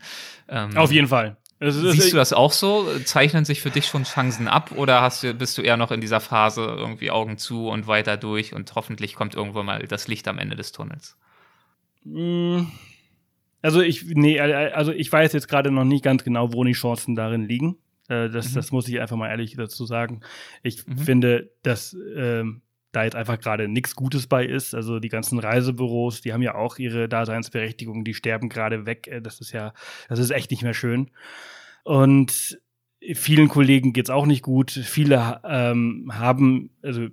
Ähm, Auf jeden Fall. Siehst du das auch so? Zeichnen sich für dich schon Chancen ab oder hast du, bist du eher noch in dieser Phase irgendwie Augen zu und weiter durch und hoffentlich kommt irgendwann mal das Licht am Ende des Tunnels? Mm. Also ich, nee, also ich weiß jetzt gerade noch nicht ganz genau, wo die Chancen darin liegen. Äh, das, mhm. das muss ich einfach mal ehrlich dazu sagen. Ich mhm. finde, dass ähm, da jetzt einfach gerade nichts Gutes bei ist. Also die ganzen Reisebüros, die haben ja auch ihre Daseinsberechtigung, die sterben gerade weg. Äh, das ist ja, das ist echt nicht mehr schön. Und vielen Kollegen geht's auch nicht gut. Viele ähm, haben, also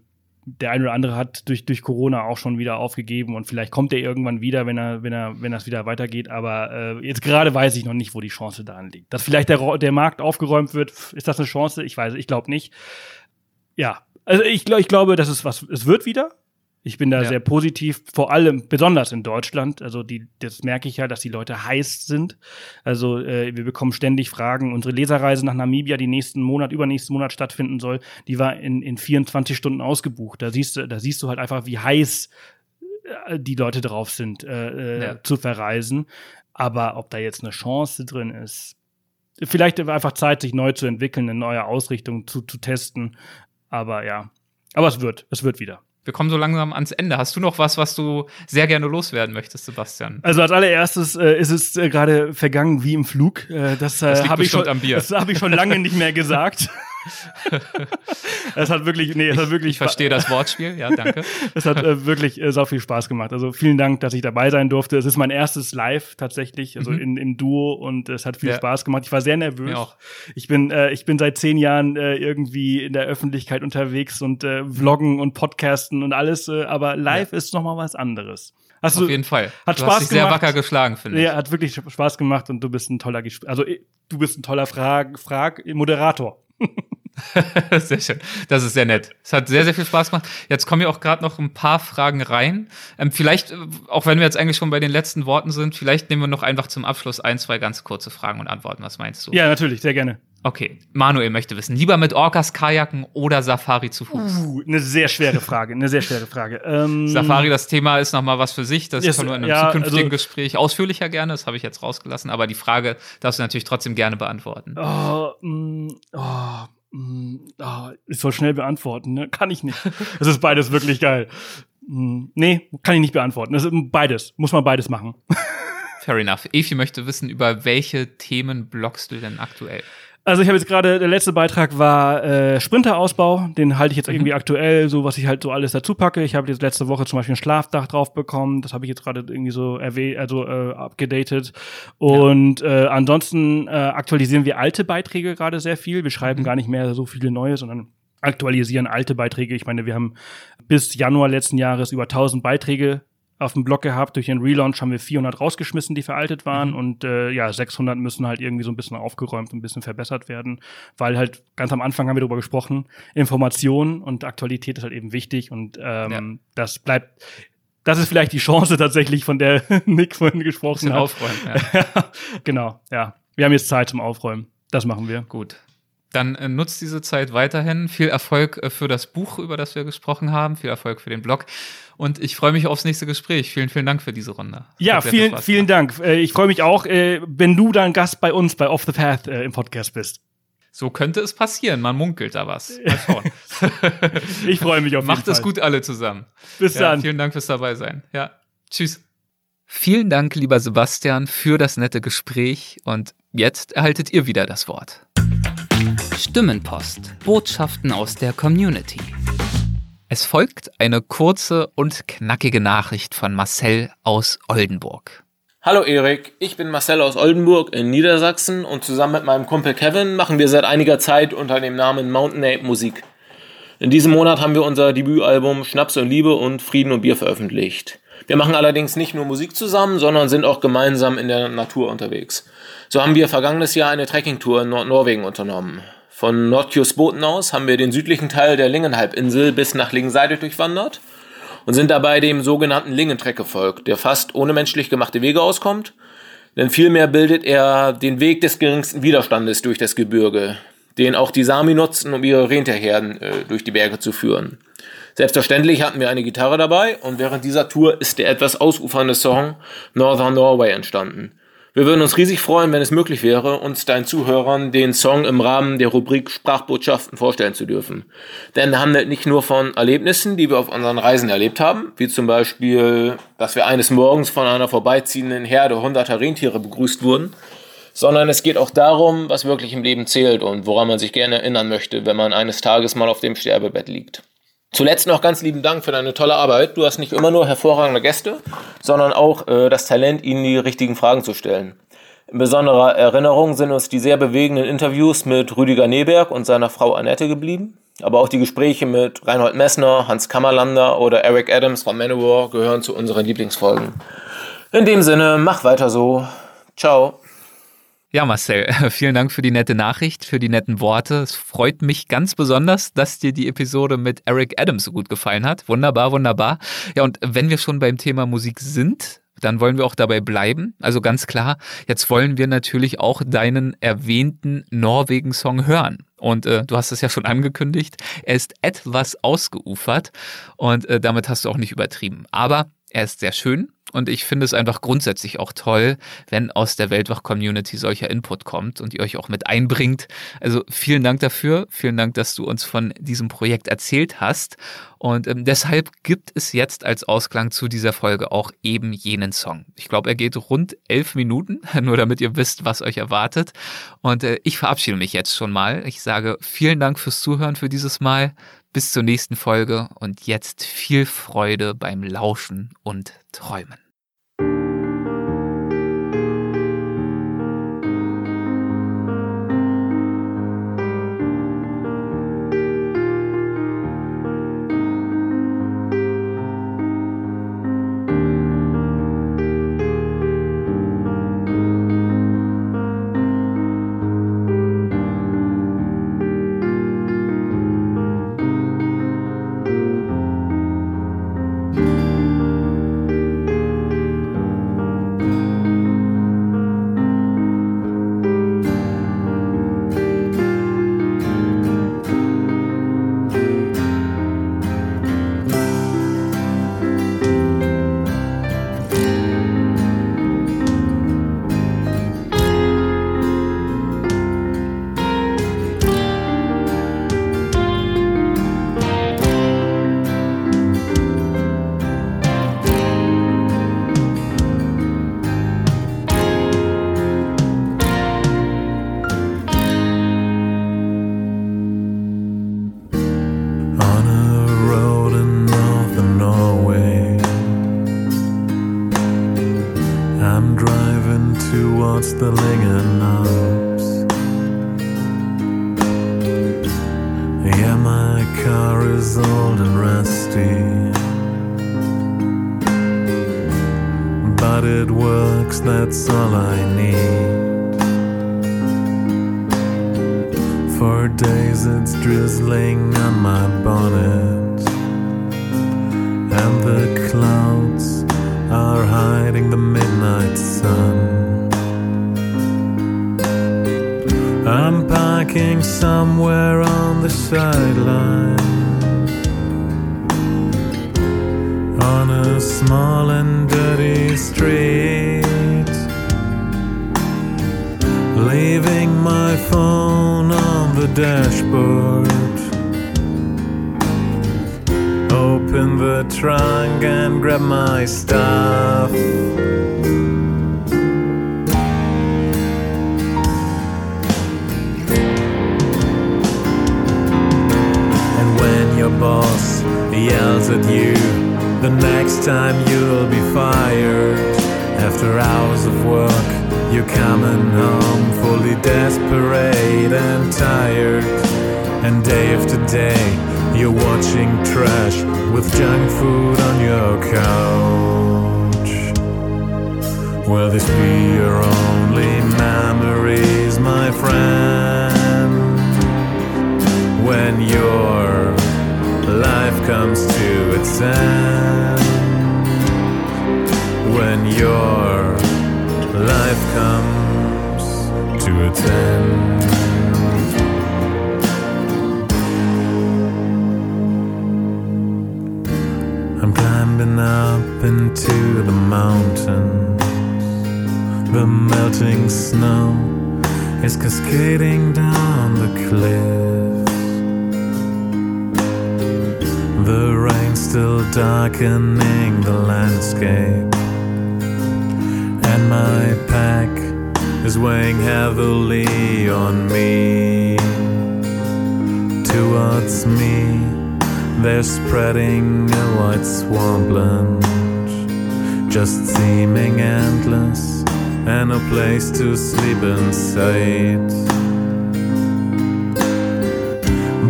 der eine oder andere hat durch, durch Corona auch schon wieder aufgegeben und vielleicht kommt er irgendwann wieder, wenn er, wenn er, wenn das wieder weitergeht. Aber äh, jetzt gerade weiß ich noch nicht, wo die Chance daran liegt. Dass vielleicht der, der Markt aufgeräumt wird, ist das eine Chance? Ich weiß, ich glaube nicht. Ja, also ich, ich glaube, dass es was, es wird wieder. Ich bin da ja. sehr positiv, vor allem besonders in Deutschland. Also die, das merke ich ja, dass die Leute heiß sind. Also äh, wir bekommen ständig Fragen. Unsere Leserreise nach Namibia, die nächsten Monat, übernächsten Monat stattfinden soll, die war in, in 24 Stunden ausgebucht. Da siehst du, da siehst du halt einfach, wie heiß äh, die Leute drauf sind, äh, äh, ja. zu verreisen. Aber ob da jetzt eine Chance drin ist, vielleicht einfach Zeit, sich neu zu entwickeln, eine neue Ausrichtung zu, zu testen. Aber ja, aber es wird, es wird wieder. Wir kommen so langsam ans Ende. Hast du noch was, was du sehr gerne loswerden möchtest, Sebastian? Also als allererstes äh, ist es äh, gerade vergangen wie im Flug. Äh, das äh, habe ich, schon, das hab ich schon lange nicht mehr gesagt. es hat wirklich, nee, es hat wirklich. Ich verstehe das Wortspiel, ja, danke. es hat äh, wirklich äh, sau viel Spaß gemacht. Also vielen Dank, dass ich dabei sein durfte. Es ist mein erstes Live tatsächlich, also mhm. in, im Duo und es hat viel ja. Spaß gemacht. Ich war sehr nervös. Ich bin, äh, ich bin seit zehn Jahren äh, irgendwie in der Öffentlichkeit unterwegs und äh, Vloggen und Podcasten und alles, äh, aber live ja. ist noch mal was anderes. Hast Auf jeden Fall. Hat du Spaß hast dich sehr wacker geschlagen, finde ich. Ja, hat wirklich Spaß gemacht und du bist ein toller, Gesp also du bist ein toller Frag, Frag Moderator. sehr schön. Das ist sehr nett. Es hat sehr, sehr viel Spaß gemacht. Jetzt kommen ja auch gerade noch ein paar Fragen rein. Ähm, vielleicht, äh, auch wenn wir jetzt eigentlich schon bei den letzten Worten sind, vielleicht nehmen wir noch einfach zum Abschluss ein, zwei ganz kurze Fragen und Antworten. Was meinst du? Ja, natürlich, sehr gerne. Okay, Manuel möchte wissen, lieber mit Orcas Kajaken oder Safari zu Fuß? Uh, eine sehr schwere Frage, eine sehr schwere Frage. Ähm, Safari, das Thema ist nochmal was für sich, das yes, können wir in einem ja, zukünftigen also, Gespräch ausführlicher gerne, das habe ich jetzt rausgelassen, aber die Frage darfst du natürlich trotzdem gerne beantworten. Oh, mm, oh, mm, oh, ich soll schnell beantworten, ne? Kann ich nicht. Es ist beides wirklich geil. Mm, nee, kann ich nicht beantworten. Das ist beides, muss man beides machen. Fair enough. Efi möchte wissen, über welche Themen bloggst du denn aktuell? Also ich habe jetzt gerade, der letzte Beitrag war äh, Sprinterausbau, den halte ich jetzt mhm. irgendwie aktuell, so was ich halt so alles dazu packe. Ich habe jetzt letzte Woche zum Beispiel ein Schlafdach drauf bekommen, das habe ich jetzt gerade irgendwie so erwähnt, also äh, abgedatet. Und ja. äh, ansonsten äh, aktualisieren wir alte Beiträge gerade sehr viel. Wir schreiben mhm. gar nicht mehr so viele neue, sondern aktualisieren alte Beiträge. Ich meine, wir haben bis Januar letzten Jahres über 1000 Beiträge auf dem Blog gehabt. Durch den Relaunch haben wir 400 rausgeschmissen, die veraltet waren. Mhm. Und äh, ja, 600 müssen halt irgendwie so ein bisschen aufgeräumt, ein bisschen verbessert werden. Weil halt ganz am Anfang haben wir darüber gesprochen, Information und Aktualität ist halt eben wichtig. Und ähm, ja. das bleibt das ist vielleicht die Chance tatsächlich, von der Nick vorhin gesprochen hat. Aufräumen, ja. genau, ja. Wir haben jetzt Zeit zum Aufräumen. Das machen wir. Gut. Dann äh, nutzt diese Zeit weiterhin. Viel Erfolg äh, für das Buch, über das wir gesprochen haben. Viel Erfolg für den Blog. Und ich freue mich aufs nächste Gespräch. Vielen, vielen Dank für diese Runde. Ja, vielen, vielen Dank. Äh, ich freue mich auch, äh, wenn du dann Gast bei uns bei Off the Path äh, im Podcast bist. So könnte es passieren. Man munkelt da was. Mal schauen. ich freue mich auf jeden Macht es gut alle zusammen. Bis ja, dann. Vielen Dank fürs dabei sein. Ja. Tschüss. Vielen Dank, lieber Sebastian, für das nette Gespräch. Und jetzt erhaltet ihr wieder das Wort. Stimmenpost. Botschaften aus der Community. Es folgt eine kurze und knackige Nachricht von Marcel aus Oldenburg. Hallo Erik, ich bin Marcel aus Oldenburg in Niedersachsen und zusammen mit meinem Kumpel Kevin machen wir seit einiger Zeit unter dem Namen Mountain Ape Musik. In diesem Monat haben wir unser Debütalbum Schnaps und Liebe und Frieden und Bier veröffentlicht. Wir machen allerdings nicht nur Musik zusammen, sondern sind auch gemeinsam in der Natur unterwegs. So haben wir vergangenes Jahr eine Trekkingtour in Nordnorwegen unternommen. Von Nordkjosboten aus haben wir den südlichen Teil der Lingenhalbinsel bis nach Lingenseite durchwandert und sind dabei dem sogenannten Lingentrek gefolgt, der fast ohne menschlich gemachte Wege auskommt, denn vielmehr bildet er den Weg des geringsten Widerstandes durch das Gebirge, den auch die Sami nutzen, um ihre Rentierherden äh, durch die Berge zu führen. Selbstverständlich hatten wir eine Gitarre dabei und während dieser Tour ist der etwas ausufernde Song Northern Norway entstanden. Wir würden uns riesig freuen, wenn es möglich wäre, uns deinen Zuhörern den Song im Rahmen der Rubrik Sprachbotschaften vorstellen zu dürfen. Denn er handelt nicht nur von Erlebnissen, die wir auf unseren Reisen erlebt haben, wie zum Beispiel, dass wir eines Morgens von einer vorbeiziehenden Herde hunderter Rentiere begrüßt wurden, sondern es geht auch darum, was wirklich im Leben zählt und woran man sich gerne erinnern möchte, wenn man eines Tages mal auf dem Sterbebett liegt. Zuletzt noch ganz lieben Dank für deine tolle Arbeit. Du hast nicht immer nur hervorragende Gäste, sondern auch äh, das Talent, ihnen die richtigen Fragen zu stellen. In besonderer Erinnerung sind uns die sehr bewegenden Interviews mit Rüdiger Neberg und seiner Frau Annette geblieben. Aber auch die Gespräche mit Reinhold Messner, Hans Kammerlander oder Eric Adams von Manowar gehören zu unseren Lieblingsfolgen. In dem Sinne, mach weiter so. Ciao. Ja, Marcel, vielen Dank für die nette Nachricht, für die netten Worte. Es freut mich ganz besonders, dass dir die Episode mit Eric Adams so gut gefallen hat. Wunderbar, wunderbar. Ja, und wenn wir schon beim Thema Musik sind, dann wollen wir auch dabei bleiben. Also ganz klar, jetzt wollen wir natürlich auch deinen erwähnten Norwegen-Song hören. Und äh, du hast es ja schon angekündigt, er ist etwas ausgeufert und äh, damit hast du auch nicht übertrieben. Aber er ist sehr schön Und ich finde es einfach grundsätzlich auch toll, wenn aus der Weltwach-Community solcher Input kommt und ihr euch auch mit einbringt. Also vielen Dank dafür. Vielen Dank, dass du uns von diesem Projekt erzählt hast. Und ähm, deshalb gibt es jetzt als Ausklang zu dieser Folge auch eben jenen Song. Ich glaube, er geht rund elf Minuten, nur damit ihr wisst, was euch erwartet. Und äh, ich verabschiede mich jetzt schon mal. Ich sage vielen Dank fürs Zuhören für dieses Mal. Bis zur nächsten Folge und jetzt viel Freude beim Lauschen und Träumen. My stuff. And when your boss yells at you, the next time you'll be fired after hours of work. You're coming home fully desperate and tired. And day after day, you're watching trash with junk food on your couch. This be your only memories, my friend? When your life comes to its end? When your life comes to its end. I'm climbing up into the mountains. The melting snow is cascading down the cliffs. The rain still darkening the landscape and my pack is weighing heavily on me. Towards me, they're spreading a white swampland, just seeming endless, and a place to sleep inside.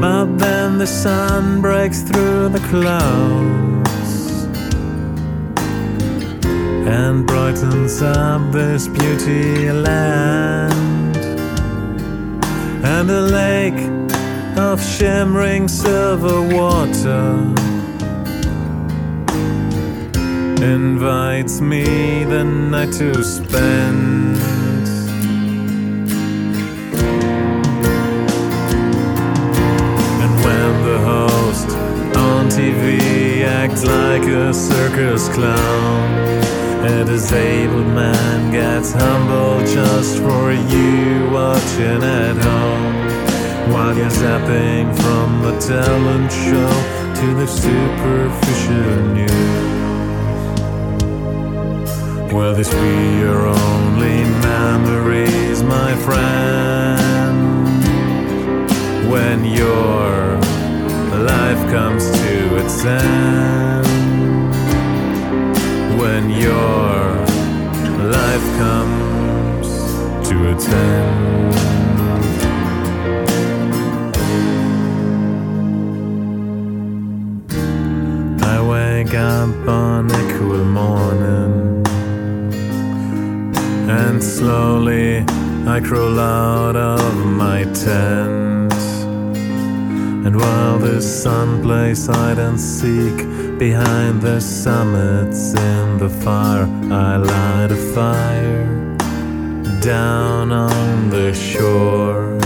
But then the sun breaks through the clouds and brightens up this beauty land. And a lake of shimmering silver water invites me the night to spend. And when the host on TV acts like a circus clown A disabled man gets humble just for you watching at home. While you're zapping from the talent show to the superficial news. Will this be your only memories, my friend? When your life comes to its end. When your life comes to its end. I wake up on a cool morning slowly I crawl out of my tent. And while the sun plays hide and seek behind the summits in the fire, I light a fire down on the shore.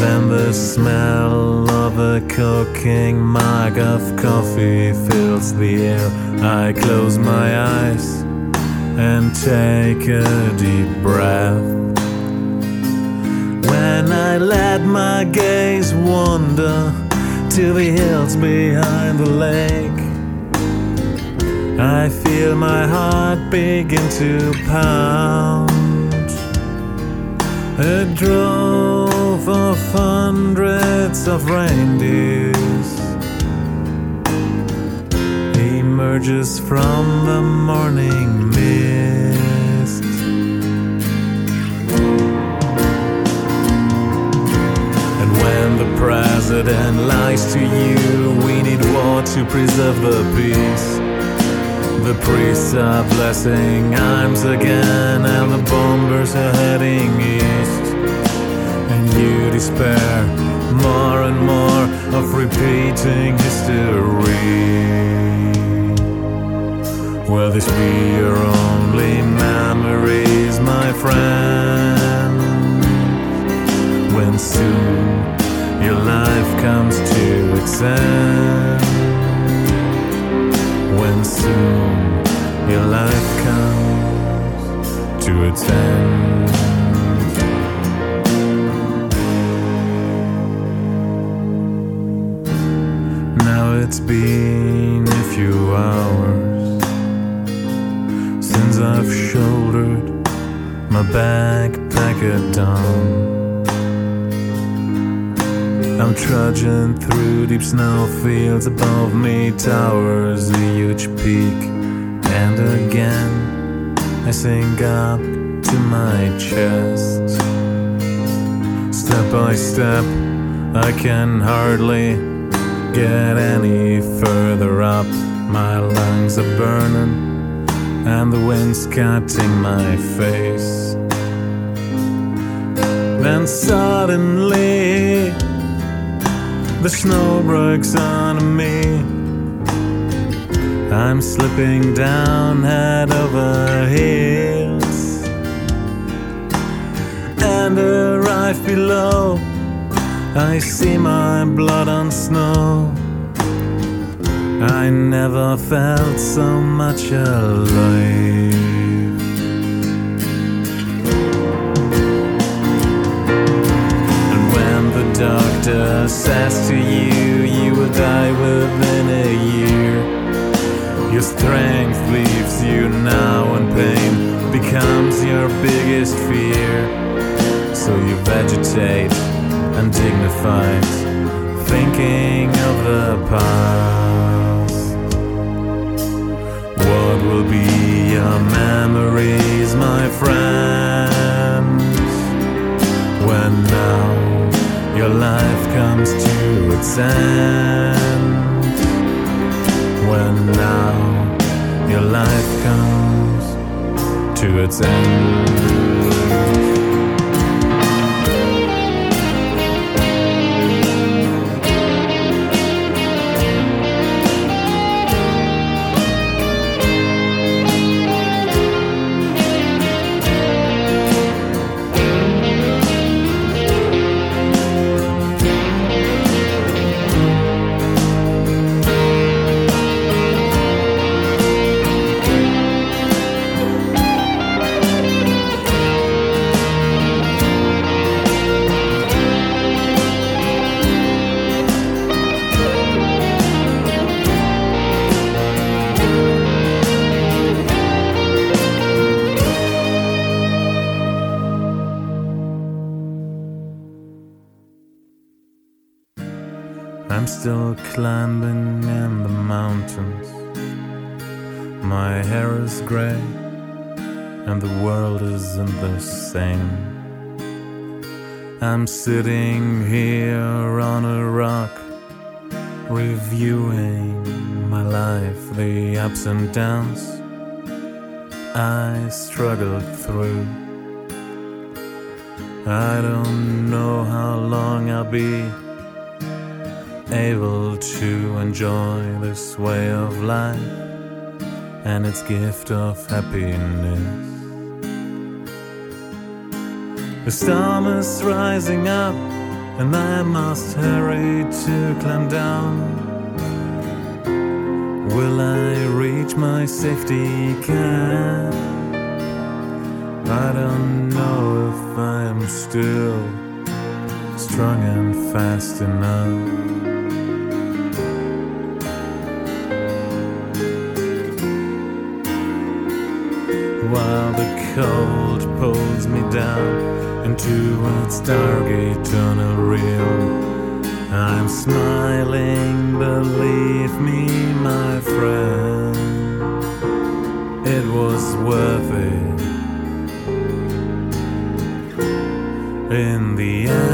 Then the smell of a cooking mug of coffee fills the air. I close my eyes and take a deep breath. When I let my gaze wander to the hills behind the lake, I feel my heart begin to pound. A drove of hundreds of reindeers emerges from the morning mist. And when the president lies to you, we need war to preserve the peace. The priests are blessing arms again, and the bombers are heading east. And you despair more and more of repeating history. Will this be your only memories, my friend? When soon your life comes to its end. When soon your life comes to its end. Now it's been a few hours I've shouldered my backpack at dawn. I'm trudging through deep snowfields above me towers a huge peak, and again I sink up to my chest. Step by step, I can hardly get any further up. My lungs are burning, and the wind's cutting my face. Then suddenly, the snow breaks on me. I'm slipping down head over heels and arrive below. I see my blood on snow. I never felt so much alive. And when the doctor says to you, you will die within a year, your strength leaves you now, and pain becomes your biggest fear. So you vegetate undignified, thinking of the past. Will be your memories, my friends, when now your life comes to its end? When now your life comes to its end? And the world isn't the same. I'm sitting here on a rock, reviewing my life, the ups and downs I struggled through. I don't know how long I'll be able to enjoy this way of life and its gift of happiness. The storm is rising up, and I must hurry to climb down. Will I reach my safety camp? I don't know if I'm still strong and fast enough. while the cold pulls me down into its dark eternal realm. I'm smiling, believe me, my friend. It was worth it in the end.